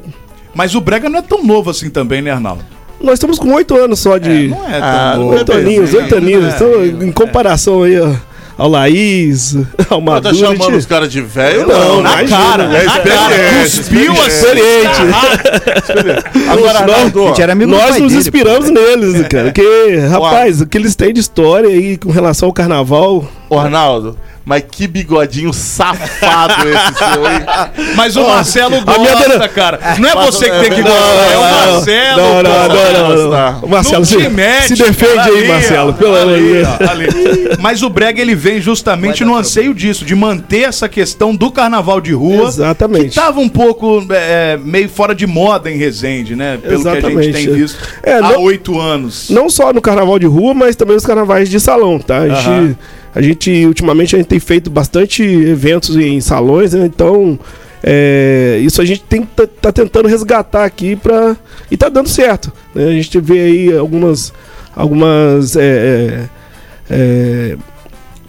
Mas o Brega não é tão novo assim também, né, Arnaldo? Nós estamos com oito anos só de. não é tão Ah, oito aninhos, É, oito aninhos. é, Então, em comparação aí, ó, ao Laís, ao Pô, Maduro. tá a chamando gente- os caras de velho? Não, na imagina, cara. na É cara. experiente. Cuspiu assim, experiente. Agora, nós, Arnaldo, nós, a gente era amigo do nós nos dele, inspiramos neles, cara. Porque, rapaz, o que eles têm de história aí com relação ao carnaval. Ô, Arnaldo, mas que bigodinho safado esse seu, hein? Mas o Marcelo minha gosta, dona- cara. Não é você que tem que gostar, é o Marcelo. Não, não, não, não, não. O Marcelo, Não se, te mete, se defende aí, Marcelo. Pelo amor. Mas o Brega ele vem justamente no anseio disso, de manter essa questão do carnaval de rua. Exatamente. Que tava um pouco é, meio fora de moda em Resende, né? Pelo que a gente Exatamente. tem visto É, há não- oito anos. Não só no carnaval de rua, mas também nos carnavais de salão, tá? A gente. A gente ultimamente, a gente tem feito bastante eventos em salões, né? Então, é, isso a gente tem, tá, tá tentando resgatar aqui pra, e tá dando certo. né? A gente vê aí algumas, algumas é, é, é,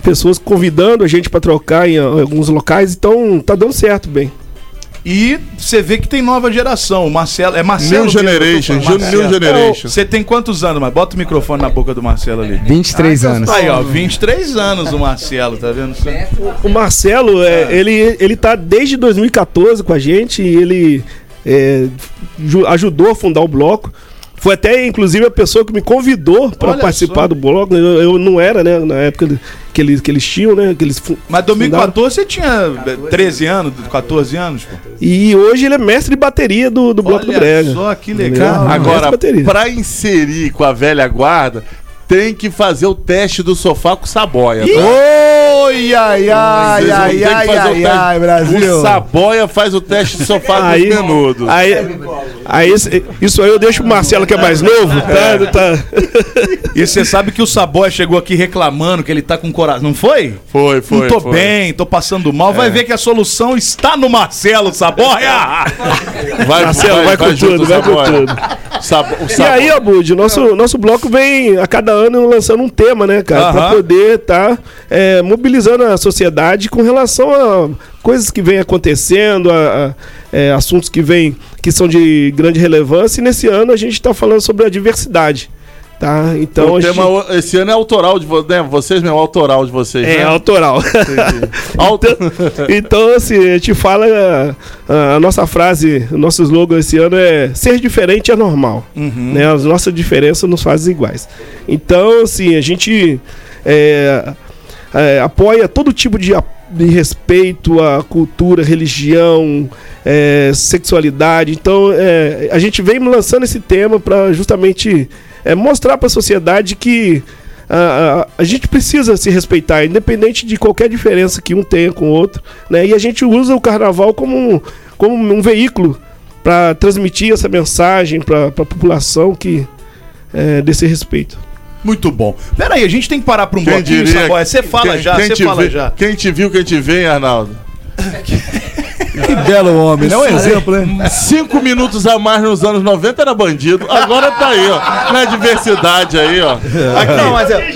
pessoas convidando a gente para trocar em alguns locais, então tá dando certo bem. E você vê que tem nova geração. O Marcelo. É Marcelo. New Generation, New. Generation. Você tem quantos anos, mas bota o microfone na boca do Marcelo ali. 23 anos. Aí, ó, 23 anos o Marcelo, tá vendo? O Marcelo, é, ele, ele tá desde 2014 com a gente e ele é, ju- ajudou a fundar o bloco. Foi até, inclusive, a pessoa que me convidou para participar só. do bloco. Eu, eu não era, né, na época que eles, que eles tinham, né? Que eles Mas fundaram. 2014 você tinha eh, 13 anos, 14 anos, pô. E hoje ele é mestre de bateria do, do Bloco do Olha Brega. só que Entendeu? legal. Mestre de Agora, bateria. pra inserir com a velha guarda, tem que fazer o teste do sofá com saboia. Tá? Oi, ai, ai, ai, ai, ai, ai, Brasil. O Saboia faz o teste de sofá Aí, dos menudos. aí, aí isso aí eu deixo o Marcelo, que é mais novo, tá? tá. E você sabe que o Saboia chegou aqui reclamando que ele tá com coração. Não foi? Foi, foi. Não tô foi. bem, tô passando mal. Vai É. ver que a solução está no Marcelo Saboia! Vai, Marcelo, vai, com junto, tudo, vai com tudo. Sabo- o E Sabo- aí, Abud, nosso, nosso bloco vem a cada ano lançando um tema, né, cara? Pra Aham. poder estar mobilizando a sociedade com relação a coisas que vêm acontecendo, a, a, é, assuntos que vêm que são de grande relevância. E nesse ano a gente está falando sobre a diversidade. Tá? Então o gente- tema o- esse ano é autoral de vo- né? vocês, meu, autoral de vocês. É, né? autoral. então, então, assim, a gente fala. A, a nossa frase, o nosso slogan esse ano é ser diferente é normal. Né? As nossas diferenças nos fazem iguais. Então, assim, a gente é, é, apoia todo tipo de, de respeito à cultura, religião, é, sexualidade. Então, é, a gente vem lançando esse tema para justamente é, mostrar para a sociedade que a, a- a gente precisa se respeitar, independente de qualquer diferença que um tenha com o outro. Né? E a gente usa o carnaval como um, como um veículo para transmitir essa mensagem para a população que é, desse respeito. Muito bom. Pera aí, a gente tem que parar pra um Quem bloquinho, diria-. Você fala quem- já, você fala vê- já. Quem te viu, quem te vê, hein, Arnaldo? Que belo homem, né? Um exemplo, né? Cinco minutos a mais nos anos 90 era bandido. Agora tá aí, ó. Na diversidade aí, ó. Aqui. Não, mas é-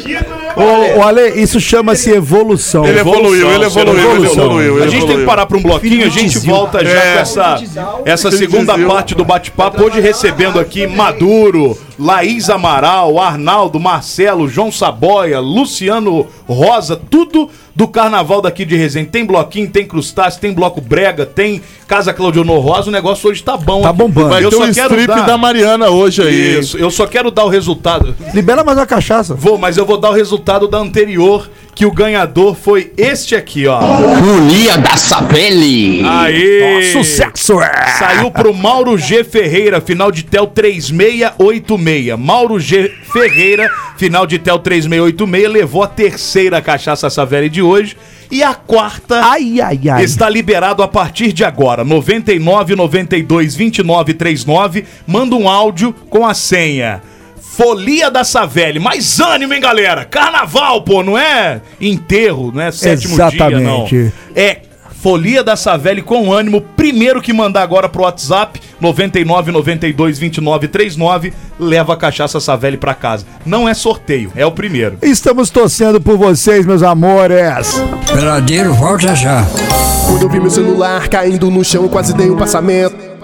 Ô, ô, Ale, isso chama-se evolução. Ele evoluiu, ele evoluiu, ele evoluiu. A gente tem que parar para um bloquinho, a gente volta já É. com essa, essa segunda parte do bate-papo. Hoje recebendo aqui Maduro, Laís Amaral, Arnaldo, Marcelo, João Saboia, Luciano Rosa, tudo do carnaval daqui de Resende. Tem bloquinho, tem crustáceo, tem bloco brega, tem Casa Claudionor Rosa. O negócio hoje tá bom. Tá aqui. bombando. Vai Eu ter só um quero strip dar- da Mariana hoje aí. Isso, eu só quero dar o resultado. Libera mais uma cachaça. Vou, mas eu vou dar o resultado da anterior, que o ganhador foi este aqui, ó. Folia da Sapelli. Aê! Sucesso! Saiu pro Mauro G Ferreira, final de TEL 3686. Mauro G Ferreira, final de TEL 3686, levou a terceira cachaça Savelli de hoje. E a quarta ai, ai, ai. está liberado a partir de agora. 99 92 29 39. Manda um áudio com a senha. Folia da Savelli. Mais ânimo, hein, galera? Carnaval, pô, não é enterro, não é sétimo dia, não. Exatamente. É Folia da Savelli com ânimo. Primeiro que mandar agora pro WhatsApp, 99 92 29 39, leva a cachaça Savelli pra casa. Não é sorteio, é o primeiro. Estamos torcendo por vocês, meus amores. Peladeiro, volta já. Quando eu vi meu celular caindo no chão, quase dei um passamento.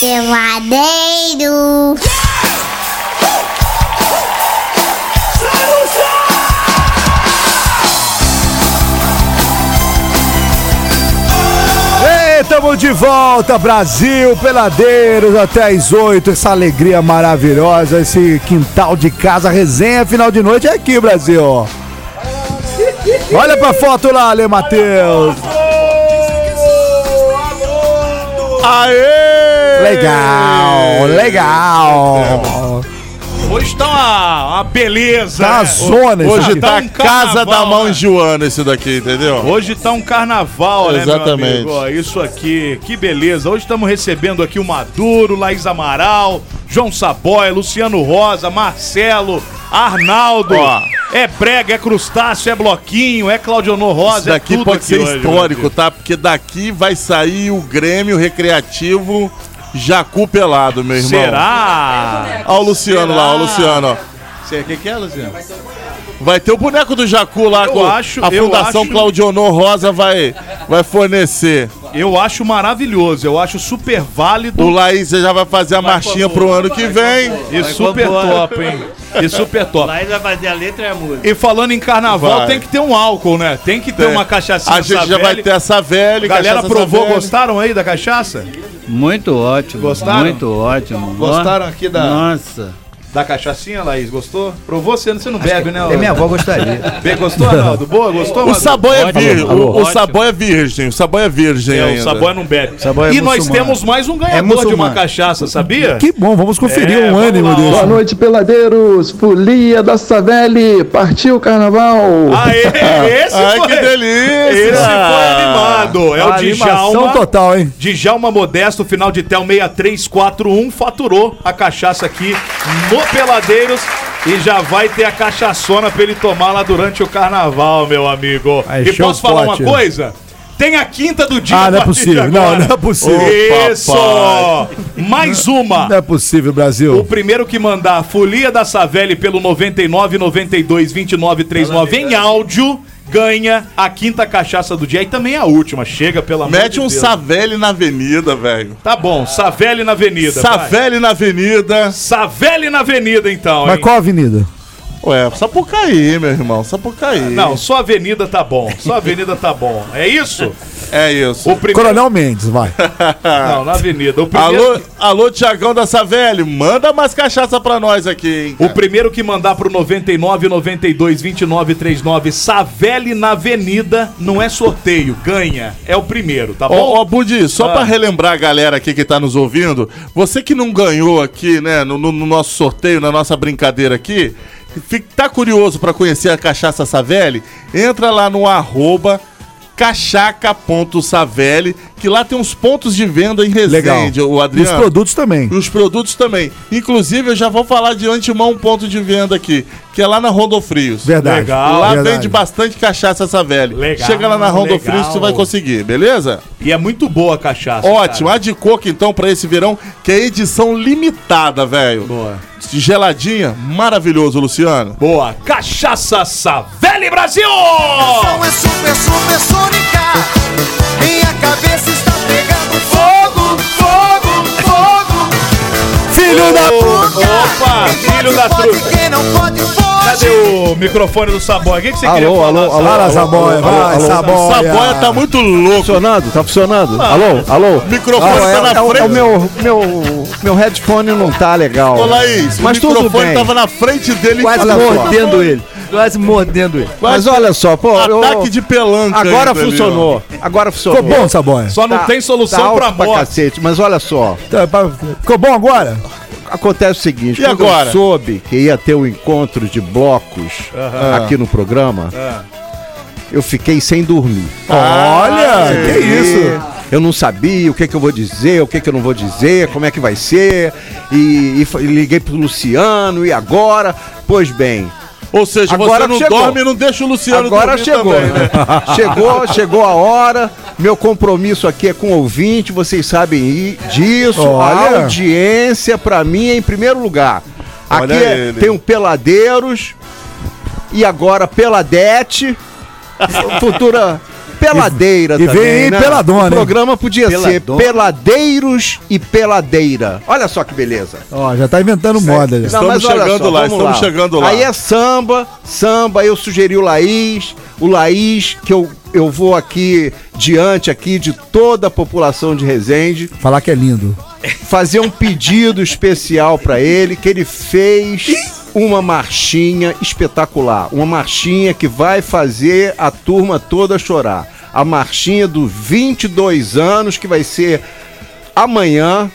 Peladeiro. Ei, tamo de volta, Brasil, peladeiros, até às 8, essa alegria maravilhosa, esse quintal de casa, resenha, final de noite é aqui, Brasil. Olha pra foto lá, Ale Matheus. Aê! Legal, legal. Hoje tá uma, uma beleza. Tá né? zona isso Hoje aqui. tá um Casa da carnaval, Mão né? Joana esse daqui, entendeu? Hoje tá um carnaval, né, Exatamente. meu amigo? Ó, Isso aqui, que beleza. Hoje estamos recebendo aqui o Maduro, Laís Amaral, João Saboia, Luciano Rosa, Marcelo, Arnaldo. Ó. É brega, é crustáceo, é bloquinho, é Claudionor Rosa, Isso daqui é tudo pode aqui ser hoje, histórico, tá? Porque daqui vai sair o Grêmio Recreativo Jacu Pelado, meu irmão. Será? Ó o Luciano lá, ó o Luciano, ó. O que, que é, Luciano? Vai ter o boneco do Jacu lá Eu com acho- a Fundação acho- Claudionor Rosa vai, vai fornecer. Eu acho maravilhoso, eu acho super válido. O Laís já vai fazer a marchinha pro ano que vem. E super top, hein? E super top. Lá vai fazer a letra e a música. E falando em carnaval, Vai. tem que ter um álcool, né? Tem que ter Tem. uma cachaçinha A gente já vai ter essa velha, Galera cachaça provou, Savelli. gostaram aí da cachaça? Muito ótimo. Gostaram? Muito ótimo. Gostaram aqui da- Nossa. Da cachaçinha, Laís, gostou? Provou? Você, você não bebe, né? é minha avó gostaria. Bem, gostou, Arnaldo? Boa, gostou, O Arnaldo? sabor é virgem. O, o sabor é virgem. O sabor é virgem É, o ainda. Saboia não bebe. Saboia é e nós muçulmano. temos mais um É ganhador de uma muçulmano. cachaça, sabia? Que bom, vamos conferir É, um vamos ânimo lá. Boa noite, peladeiros. Folia da Savelli. Partiu o carnaval. Aê, esse Ai, foi. que delícia! Esse foi animado. É o Animação Djalma. total, hein? Djalma Modesto, final de tel 6341, faturou a cachaça aqui no Peladeiros e já vai ter a cachaçona pra ele tomar lá durante o carnaval, meu amigo. Aí, e posso falar pote. uma coisa? Tem a quinta do dia. Ah, a não é possível. Não, não é possível. Isso! papai. Mais uma. Não é possível, O Brasil. primeiro que mandar Folia da Savelli pelo 99 92 29 39 em áudio ganha a quinta cachaça do dia e também a última. Chega pela Mete um Savelli na avenida, velho. Tá bom, Savelli na Avenida. vai. Savelli na avenida. Savelli na Avenida, então, Mas hein? qual avenida? Ué, Sapucaí, meu irmão. Sapucaí. Não, só Avenida tá bom. Só Avenida tá bom. É isso? É isso. O primeiro... Coronel Mendes, vai. Não, na Avenida. O primeiro... Alô, alô, Tiagão da Savelli, manda mais cachaça pra nós aqui, hein? O primeiro que mandar pro 99 92 29 39 Savelli na Avenida não é sorteio, ganha. É o primeiro, tá bom? Ó, ó, Budi, só Ah. pra relembrar a galera aqui que tá nos ouvindo, você que não ganhou aqui, né, no, no- no nosso sorteio, na nossa brincadeira aqui, tá curioso pra conhecer a Cachaça Savelli? Entra lá no arroba cachaca.savelli, que lá tem uns pontos de venda em Legal. Resende, o E os Adriano. produtos também. E os produtos também. Inclusive, eu já vou falar de antemão um ponto de venda aqui, que é lá na Rondofrios. Verdade. Legal. Lá Verdade. vende bastante cachaça Savelli. Legal, Chega lá na Rondofrios legal. que você vai conseguir, beleza? E é muito boa a cachaça. Ótimo. cara. A de coco, então, pra esse verão, que é edição limitada, velho. Boa. Geladinha, maravilhoso, Luciano. Boa. Cachaça Savelli Brasil! som é super, super sônica. Cabeça está pegando fogo, fogo, fogo. Filho da puta! Opa, filho da truta. quem não pode, Cadê o microfone do Saboia? O que, que você Alô, queria falar? alô, alô, Saboia? Fala, Saboia, alô, vai, alô, Saboia. Saboia tá muito louco. Funcionando? Tá funcionando? Alô, alô? O microfone Ah, tá é, na é o- frente. é o meu, meu, meu headphone não tá legal. Ô, Laís, Mas o tudo microfone bem. tava na frente dele. Quase mordendo ele. Quase mordendo ele. Mas olha só, pô. eu- Ataque de pelanca. Agora ainda ali, funcionou. Agora funcionou. Ficou bom, Saboia? Só não Tá- tem solução tá alto pra morte. cacete, mas olha só. Tá, pa- Ficou bom agora? Acontece o seguinte, E quando agora? eu soube que ia ter o encontro de blocos aqui no programa, eu fiquei sem dormir. Olha, que isso? Eu não sabia o que, que eu vou dizer, o que, que eu não vou dizer, como é que vai ser. E, e fa- e liguei pro Luciano, e agora? Pois bem. Ou seja, Agora você não chegou. dorme e não deixa o Luciano Agora dormir chegou. também, né? chegou, chegou a hora. Meu compromisso aqui é com o ouvinte, vocês sabem disso. Olha. A audiência, pra mim, é em primeiro lugar. Aqui Olha é- ele. tem o Peladeiros e agora Peladete. Futura Peladeira E- e vem também, aí né? Peladona, O programa podia ser Peladona. Peladeiros e Peladeira. Olha só que beleza. Ó, já tá inventando moda. já. Estamos chegando lá, estamos chegando lá. Aí é samba, samba, eu sugeri o Laís, o Laís, que eu, eu vou aqui diante aqui de toda a população de Resende, Falar que é lindo. fazer um pedido especial pra ele, que ele fez uma marchinha espetacular, uma marchinha que vai fazer a turma toda chorar. A marchinha do 22 anos que vai ser amanhã,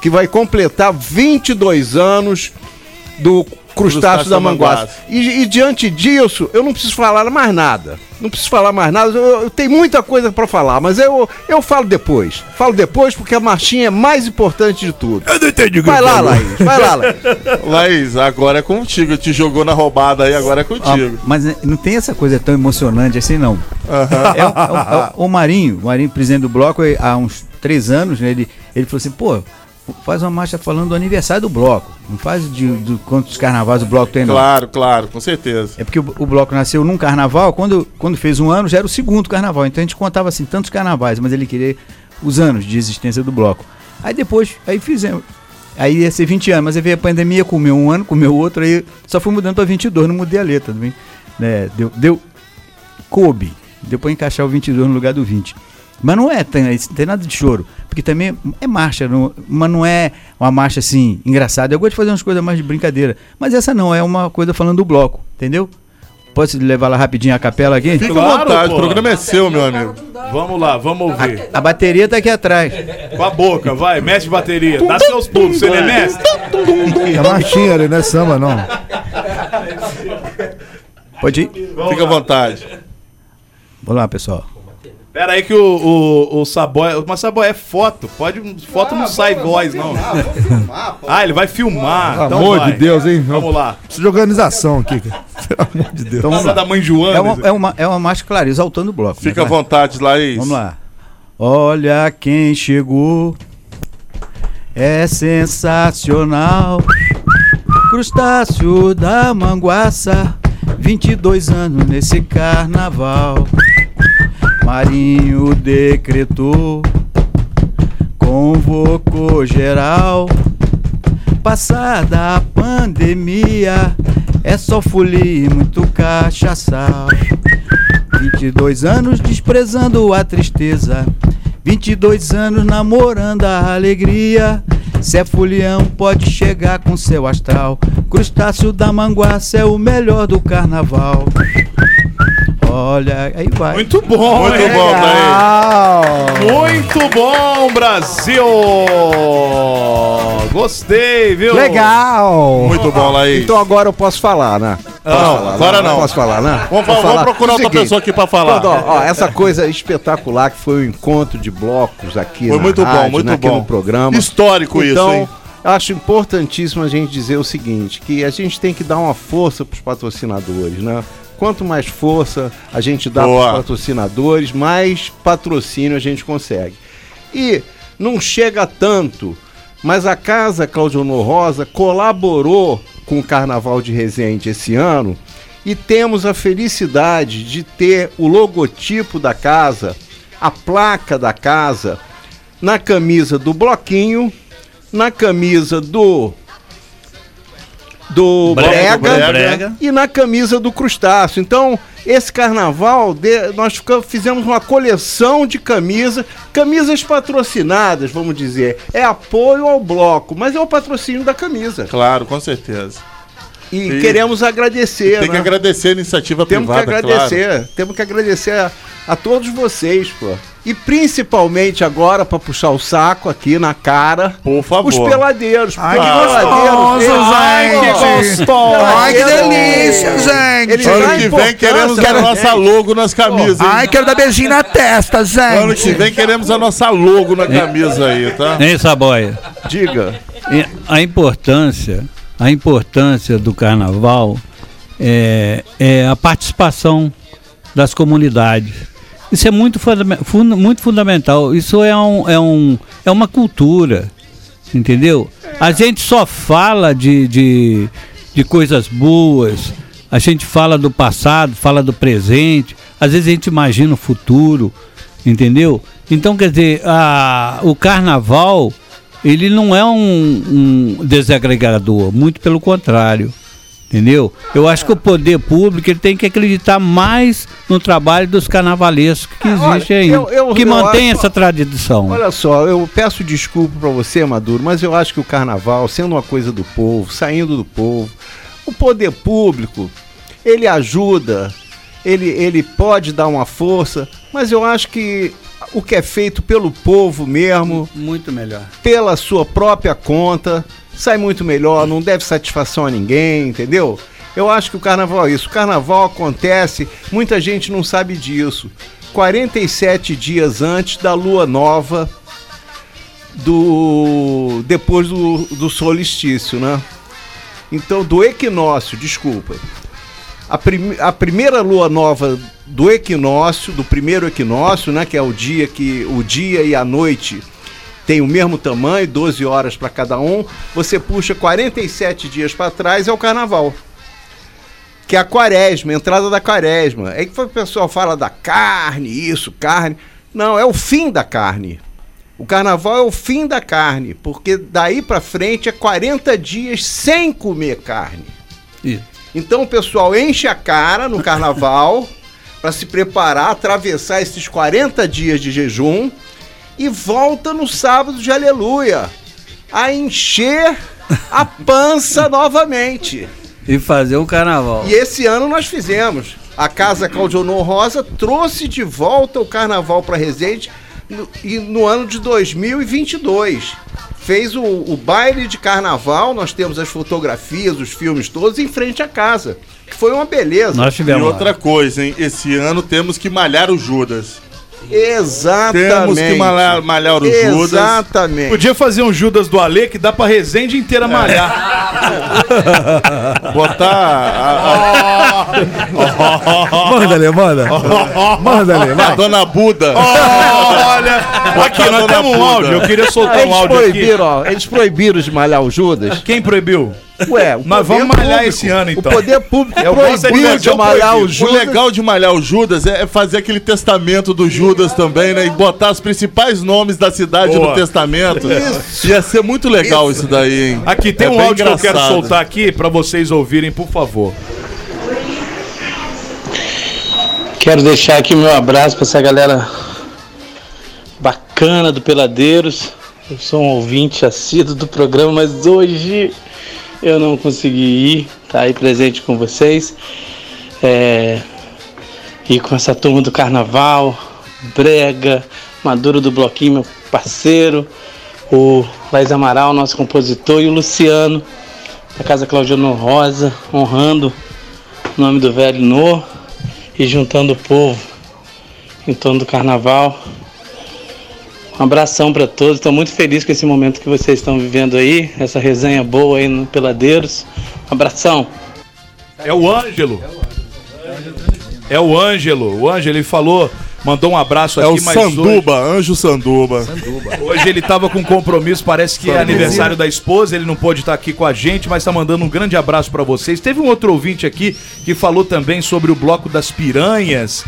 que vai completar 22 anos do Crustáceo, Crustáceo da da Manguaça. E, e diante disso, eu não preciso falar mais nada. Não preciso falar mais nada. Eu, eu tenho muita coisa pra falar, mas eu, eu falo depois. Falo depois porque a marchinha é mais importante de tudo. Eu não entendi o que Vai lá, falou. Laís. Vai lá, Laís. Laís, agora é contigo. Te jogou na roubada aí, agora é contigo. Ah, mas não tem essa coisa tão emocionante assim, não. É, o- é o- é o, o Marinho, o Marinho, presidente do bloco, há uns três anos, né, ele, ele falou assim, pô, faz uma marcha falando do aniversário do bloco. Não faz de, de quantos carnavais o bloco tem, não. Claro, claro, com certeza. É porque o, o bloco nasceu num carnaval, quando, quando fez um ano já era o segundo carnaval. Então a gente contava assim tantos carnavais, mas ele queria os anos de existência do bloco. Aí depois, aí fizemos. Aí ia ser 20 anos, mas aí veio a pandemia, comeu um ano, comeu outro, aí só fui mudando para 22, não mudei a letra também. Né? Deu, deu. Coube. Deu pra encaixar o 22 no lugar do 20. Mas não é, tem, tem nada de choro. Porque também é marcha, não- mas não é uma marcha assim engraçada. Eu gosto de fazer umas coisas mais de brincadeira, mas essa não é uma coisa falando do bloco, entendeu? Posso levar lá rapidinho a capela aqui? Fica à vontade, o programa é seu, meu amigo. Vamos lá, vamos ouvir. A bateria tá aqui atrás. Com a boca, vai, mestre bateria. Dá seus pulos, você é mestre? É marchinha ali, não é samba, não. Pode ir? Fica à vontade. Vamos lá, pessoal. Pera aí que o, o, o Saboia... Mas Saboia é foto. Pode, foto não sai voz, não. Ah, ele vai filmar. Pelo então amor vai. de Deus, hein? Vamos lá. Preciso de organização aqui, cara. Pelo amor de Deus. Então vamos lá. da mãe Joana. É uma, é uma, é uma marcha, claro, exaltando o bloco. Fica né? à vontade, Laís. Vamos lá. Olha quem chegou. É sensacional. Crustáceo da Manguaça. 22 anos nesse carnaval. Marinho decretou. Convocou geral. Passada a pandemia. É só folia e muito cachaçal. 22 anos desprezando a tristeza. 22 anos namorando a alegria. Se é folião, pode chegar com seu astral. Crustáceo da manguaça é o melhor do carnaval. Olha, aí vai. Muito bom, Muito hein? bom, Legal. Muito bom, Brasil! Gostei, viu? Legal. Muito bom, Laís. Então agora eu posso falar, né? Posso Não, falar, agora não. Posso falar, né? Vamos, Posso vamos procurar outra seguinte, pessoa aqui pra falar. Quando, ó, ó, essa coisa espetacular que foi o encontro de blocos aqui Foi na muito bom, rádio, muito né, aqui bom. no programa. Histórico isso, então, hein? acho importantíssimo a gente dizer o seguinte, que a gente tem que dar uma força para os patrocinadores, né? Quanto mais força a gente dá para os patrocinadores, mais patrocínio a gente consegue. E não chega tanto, mas a Casa Claudio Honor Rosa colaborou com o Carnaval de Resende esse ano e temos a felicidade de ter o logotipo da casa, a placa da casa, na camisa do Bloquinho, na camisa do do Brega, Brega, Brega. e na camisa do Crustáceo. Então, esse carnaval, de- nós fizemos uma coleção de camisas, camisas patrocinadas, vamos dizer. É apoio ao bloco, mas é o patrocínio da camisa. Claro, com certeza. E, E queremos agradecer, Tem que né? agradecer a iniciativa Temos que privada, agradecer, claro. temos que agradecer a, a todos vocês, pô. E principalmente agora, pra puxar o saco aqui na cara, Por favor. os peladeiros. Ai, que os gostoso, Ai, que Peladeiros, gostoso. Ai, que delícia, gente. Eles Ano que vem queremos a pra nossa logo nas camisas. hein? Ai, quero dar beijinho na testa, gente. Ano que vem queremos a nossa logo na camisa aí, tá? Hein, Saboia? Diga. A importância, a importância do carnaval é, é a participação das comunidades. Isso é muito, funda- muito fundamental. Isso é, um, é, um, é uma cultura, entendeu? A gente só fala de, de, de coisas boas, a gente fala do passado, fala do presente, às vezes a gente imagina o futuro, entendeu? Então, quer dizer, a, o carnaval, ele não é um, um desagregador, muito pelo contrário. Entendeu? Eu acho que o poder público ele tem que acreditar mais no trabalho dos carnavalescos que existe olha, aí, eu- eu- que eu mantém acho- essa tradição. Olha só, eu peço desculpa pra você, Maduro, mas eu acho que o carnaval, sendo uma coisa do povo, saindo do povo, o poder público, ele ajuda, ele, ele pode dar uma força, mas eu acho que o que é feito pelo povo mesmo, Muito melhor. pela sua própria conta, sai muito melhor, não deve satisfação a ninguém, entendeu? Eu acho que o carnaval é isso. O carnaval acontece, muita gente não sabe disso. 47 dias antes da lua nova do depois do, do solstício, né? Então, do equinócio, desculpa. A, prim- a primeira lua nova do equinócio, do primeiro equinócio, né, que é o dia que o dia e a noite tem o mesmo tamanho, 12 horas para cada um, você puxa 47 dias para trás é o carnaval. Que é a quaresma, a entrada da quaresma. Aí que o pessoal fala da carne, isso, carne. Não, é o fim da carne. O carnaval é o fim da carne, porque daí para frente é 40 dias sem comer carne. Isso. Então o pessoal enche a cara no carnaval para se preparar, atravessar esses 40 dias de jejum e volta no sábado de aleluia a encher a pança novamente. E fazer um carnaval. E esse ano nós fizemos. A Casa Claudionor Rosa trouxe de volta o carnaval para Resende no, e no ano de 2022. Fez o, o baile de carnaval, nós temos as fotografias, os filmes todos em frente à casa. Que foi uma beleza. E outra coisa, hein? Esse ano temos que malhar o Judas. Exatamente. Temos que malhar, malhar o Judas. Exatamente. Podia fazer um Judas do Ale que dá pra Resende inteira malhar. Botar. Manda, Ale, manda. Manda, Ale, A dona Buda. Olha, aqui nós temos um áudio. Eu queria soltar um áudio aqui. proibiram, ó, eles proibiram de malhar o Judas. Quem proibiu? Ué, o poder vamos malhar público- esse ano, então. O poder público é proibiu de o malhar o O Judas. legal de malhar o Judas é é fazer aquele testamento do Judas também, né? E botar os principais nomes da cidade Boa. no testamento. Ia ser muito legal isso, daí, hein? Aqui tem É um áudio que eu quero engraçado. soltar aqui pra vocês ouvirem, por favor. Quero deixar aqui meu abraço para essa galera bacana do Peladeiros. Eu sou um ouvinte assíduo do programa, mas hoje eu não consegui ir, tá aí presente com vocês. É, e com essa turma do Carnaval, Brega, Maduro do Bloquinho, meu parceiro, o Laís Amaral, nosso compositor, e o Luciano, da Casa Claudiano Rosa, honrando o nome do velho No e juntando o povo em torno do carnaval. Um abração para todos, estou muito feliz com esse momento que vocês estão vivendo aí, essa resenha boa aí no Peladeiros. Um abração. É o Ângelo. É o Ângelo. O Ângelo, ele falou, mandou um abraço É aqui, o mas Sanduba, Anjo Sanduba. Hoje, hoje ele tava com compromisso, parece que é Sanduba. aniversário da esposa, ele não pôde estar aqui com a gente, mas tá mandando um grande abraço para vocês. Teve um outro ouvinte aqui que falou também sobre o bloco das piranhas.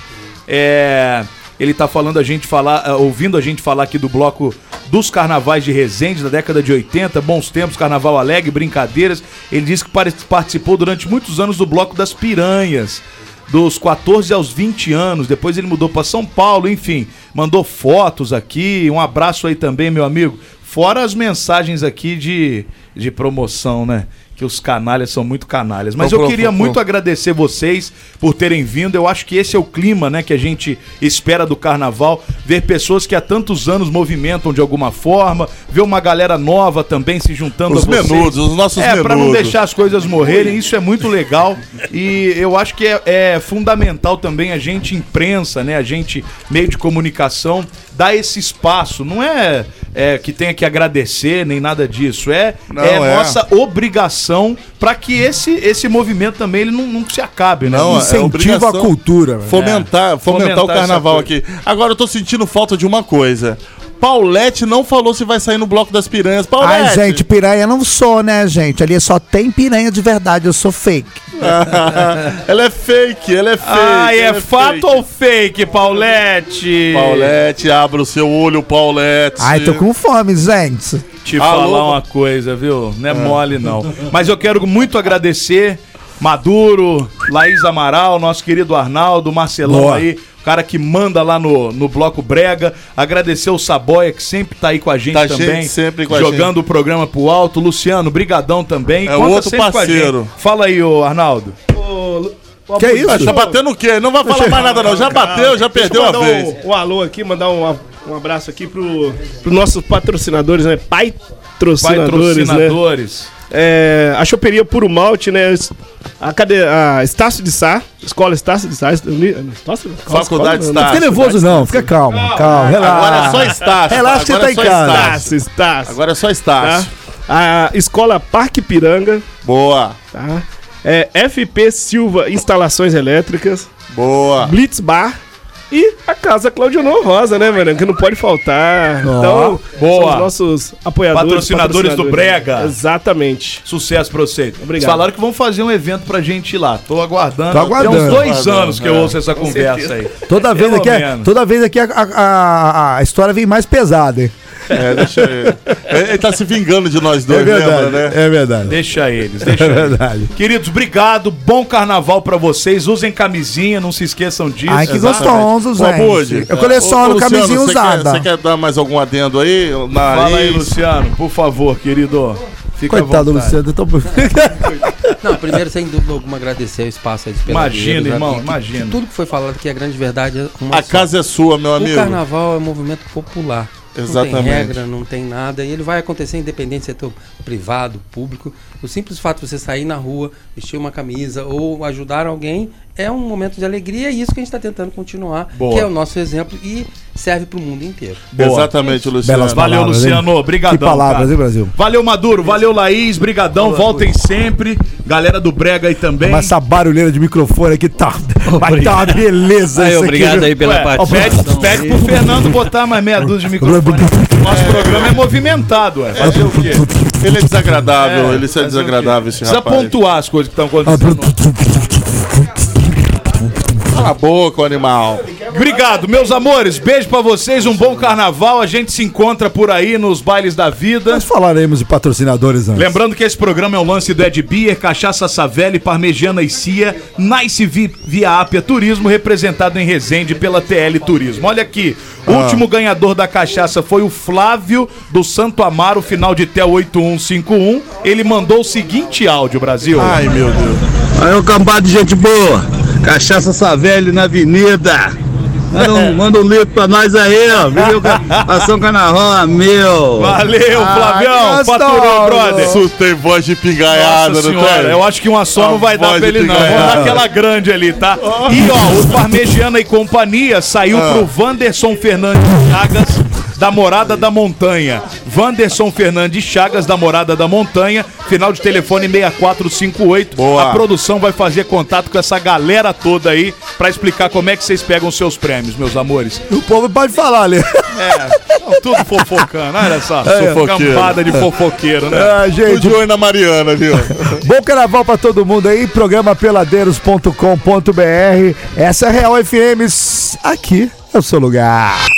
É, ele tá falando a gente falar, ah, ouvindo a gente falar aqui do bloco dos carnavais de Resende da década de 80, bons tempos, carnaval alegre, brincadeiras. Ele disse que participou durante muitos anos do bloco das piranhas. Dos 14 aos 20 anos, depois ele mudou para São Paulo, enfim, mandou fotos aqui. Um abraço aí também, meu amigo. Fora as mensagens aqui de, de promoção, né? Que os canalhas são muito canalhas. Mas eu queria muito agradecer vocês por terem vindo. Eu acho que esse é o clima, né, que a gente espera do carnaval, ver pessoas que há tantos anos movimentam de alguma forma, ver uma galera nova também se juntando Os a vocês. menudos, os nossos É, pra não menudos. deixar as coisas morrerem, isso é muito legal. E eu acho que é, é fundamental também a gente imprensa, né, a gente meio de comunicação dar esse espaço. Não é, é, que tenha que agradecer nem nada disso, é, Não, é, é. nossa obrigação para que esse esse movimento também ele não, não se acabe, né? Não, é Incentiva obrigação a cultura. Fomentar, É. fomentar, Fomentar o carnaval aqui. Agora eu tô sentindo falta de uma coisa. Paulette não falou se vai sair no bloco das piranhas. Paulette! Ai, gente, piranha não sou, né, gente? Ali só tem piranha de verdade, eu sou fake. ela é fake, ela é fake. Ah, é, ela fato ou fake, Paulette? Paulette, abra o seu olho, Paulette. Ai, tô com fome, gente. te Alô? falar uma coisa, viu? Não é mole, não. Mas eu quero muito agradecer Maduro, Laís Amaral, nosso querido Arnaldo, Marcelão Boa. aí, o cara que manda lá no, no Bloco Brega. Agradecer o Saboia, que sempre tá aí com a gente Tá também. gente sempre com a jogando o programa pro alto. Luciano, brigadão também. É Conta outro parceiro. gente. Fala aí, ô Arnaldo. Que é isso? Tá batendo o quê? Não vai falar mais nada não. Já bateu, já perdeu a mandar vez. Um, um alô aqui, mandar um, um abraço aqui pro, pro nossos patrocinadores, né? Patrocinadores, né? É, a choperia Puro Malte, né? A, cade... a Estácio de Sá, Escola Estácio de Sá. Estácio? Faculdade Escola- Não fica nervoso, não. Fica calmo. Calma, relaxa. Agora é só Estácio. Relaxa que você Agora tá é em só casa. Estácio, Estácio. Agora é só tá? Estácio. A Escola Parque Piranga, Boa, tá? É, FP Silva Instalações Elétricas, boa. Blitz Bar e a Casa Claudionor Rosa, né, mano? Que não pode faltar. Ó, então, boa. são os nossos apoiadores. Patrocinadores do Brega. Exatamente. Sucesso pra vocês. Obrigado. Eles falaram que vão fazer um evento pra gente ir lá. Tô aguardando. Tô aguardando. Tem uns dois Aguardando, anos que eu é. ouço essa conversa aí. Toda vez aqui, é, toda vez aqui a, a- a- a história vem mais pesada, hein? É, deixa ele. Ele tá se vingando de nós dois, É verdade, lembra, né? é verdade. Deixa eles, deixa É eles. verdade. Queridos, obrigado. Bom carnaval pra vocês. Usem camisinha, não se esqueçam disso. Ai, que Exatamente. gostoso, gente. Budi, Eu coleciono ô, camisinha você quer- usada. Você quer dar mais algum adendo aí? Fala aí? Luciano, por favor, querido. Fica Coitado. Luciano, eu tô... Não, primeiro, sem dúvida alguma, agradecer o espaço aí dos Imagina, irmão, que- imagina. que Tudo que foi falado aqui, a grande verdade é uma A só. casa é sua, meu amigo. O carnaval é um movimento popular. Não Exatamente. tem regra, não tem nada. E ele vai acontecer independente se é teu privado, público. O simples fato de você sair na rua, vestir uma camisa ou ajudar alguém é um momento de alegria. E isso que a gente está tentando continuar, Boa. que é o nosso exemplo e serve para o mundo inteiro. Boa. Exatamente, Luciano. Belas Valeu, palavras, Luciano. hein? Obrigadão. Que palavras, cara. hein, Brasil? Valeu, Maduro. Valeu, Laís. Brigadão. Voltem sempre. Galera do Brega aí também. Mas essa barulheira de microfone aqui tá. Vai tá uma beleza. Aí, aqui, obrigado viu? aí pela Ué, participação. pede, pede pro Fernando botar mais meia dúzia de microfone. Nosso programa é movimentado, ué. Fazer o quê? Ele é desagradável, É, ele é o desagradável, esse Precisa rapaz. pontuar as coisas que estão acontecendo. Cala a boca, animal. Obrigado, meus amores. Beijo pra vocês. Um bom carnaval. A gente se encontra por aí nos bailes da vida. Nós falaremos de patrocinadores antes. Lembrando que esse programa é o lance do Ed Beer, Cachaça Savelli, Parmegiana e Cia, Nice Vi- Via Ápia Turismo, representado em Resende pela TL Turismo. Olha aqui, o último ganhador da cachaça foi o Flávio do Santo Amaro, final de TEL 8151. Ele mandou o seguinte áudio, Brasil. Ai, meu Deus. Aí, um cambado de gente boa. Cachaça Savelli na avenida. Manda um, manda um litro pra nós aí, ó. Viu? Ação Carnaval, meu. Valeu, Flavião. Faturou, brother. Isso tem voz de pingaiada, Nossa não tem? eu acho que uma só não vai dar pra ele não. Vamos dar aquela grande ali, tá? E ó, o Parmegiana e Companhia saiu Ah. pro Wanderson Fernandes Chagas, da Morada da Montanha. Wanderson Fernandes Chagas, da Morada da Montanha, final de telefone 6458. Boa. A produção vai fazer contato com essa galera toda aí pra explicar como é que vocês pegam seus prêmios, meus amores. O povo pode falar ali. É, tudo fofocando, olha só. É. Campada de fofoqueiro, né? Tô gente, de olho na Mariana, viu? bom carnaval pra todo mundo aí. Programa peladeiros.com.br. Essa é a Real FM. Aqui é o seu lugar.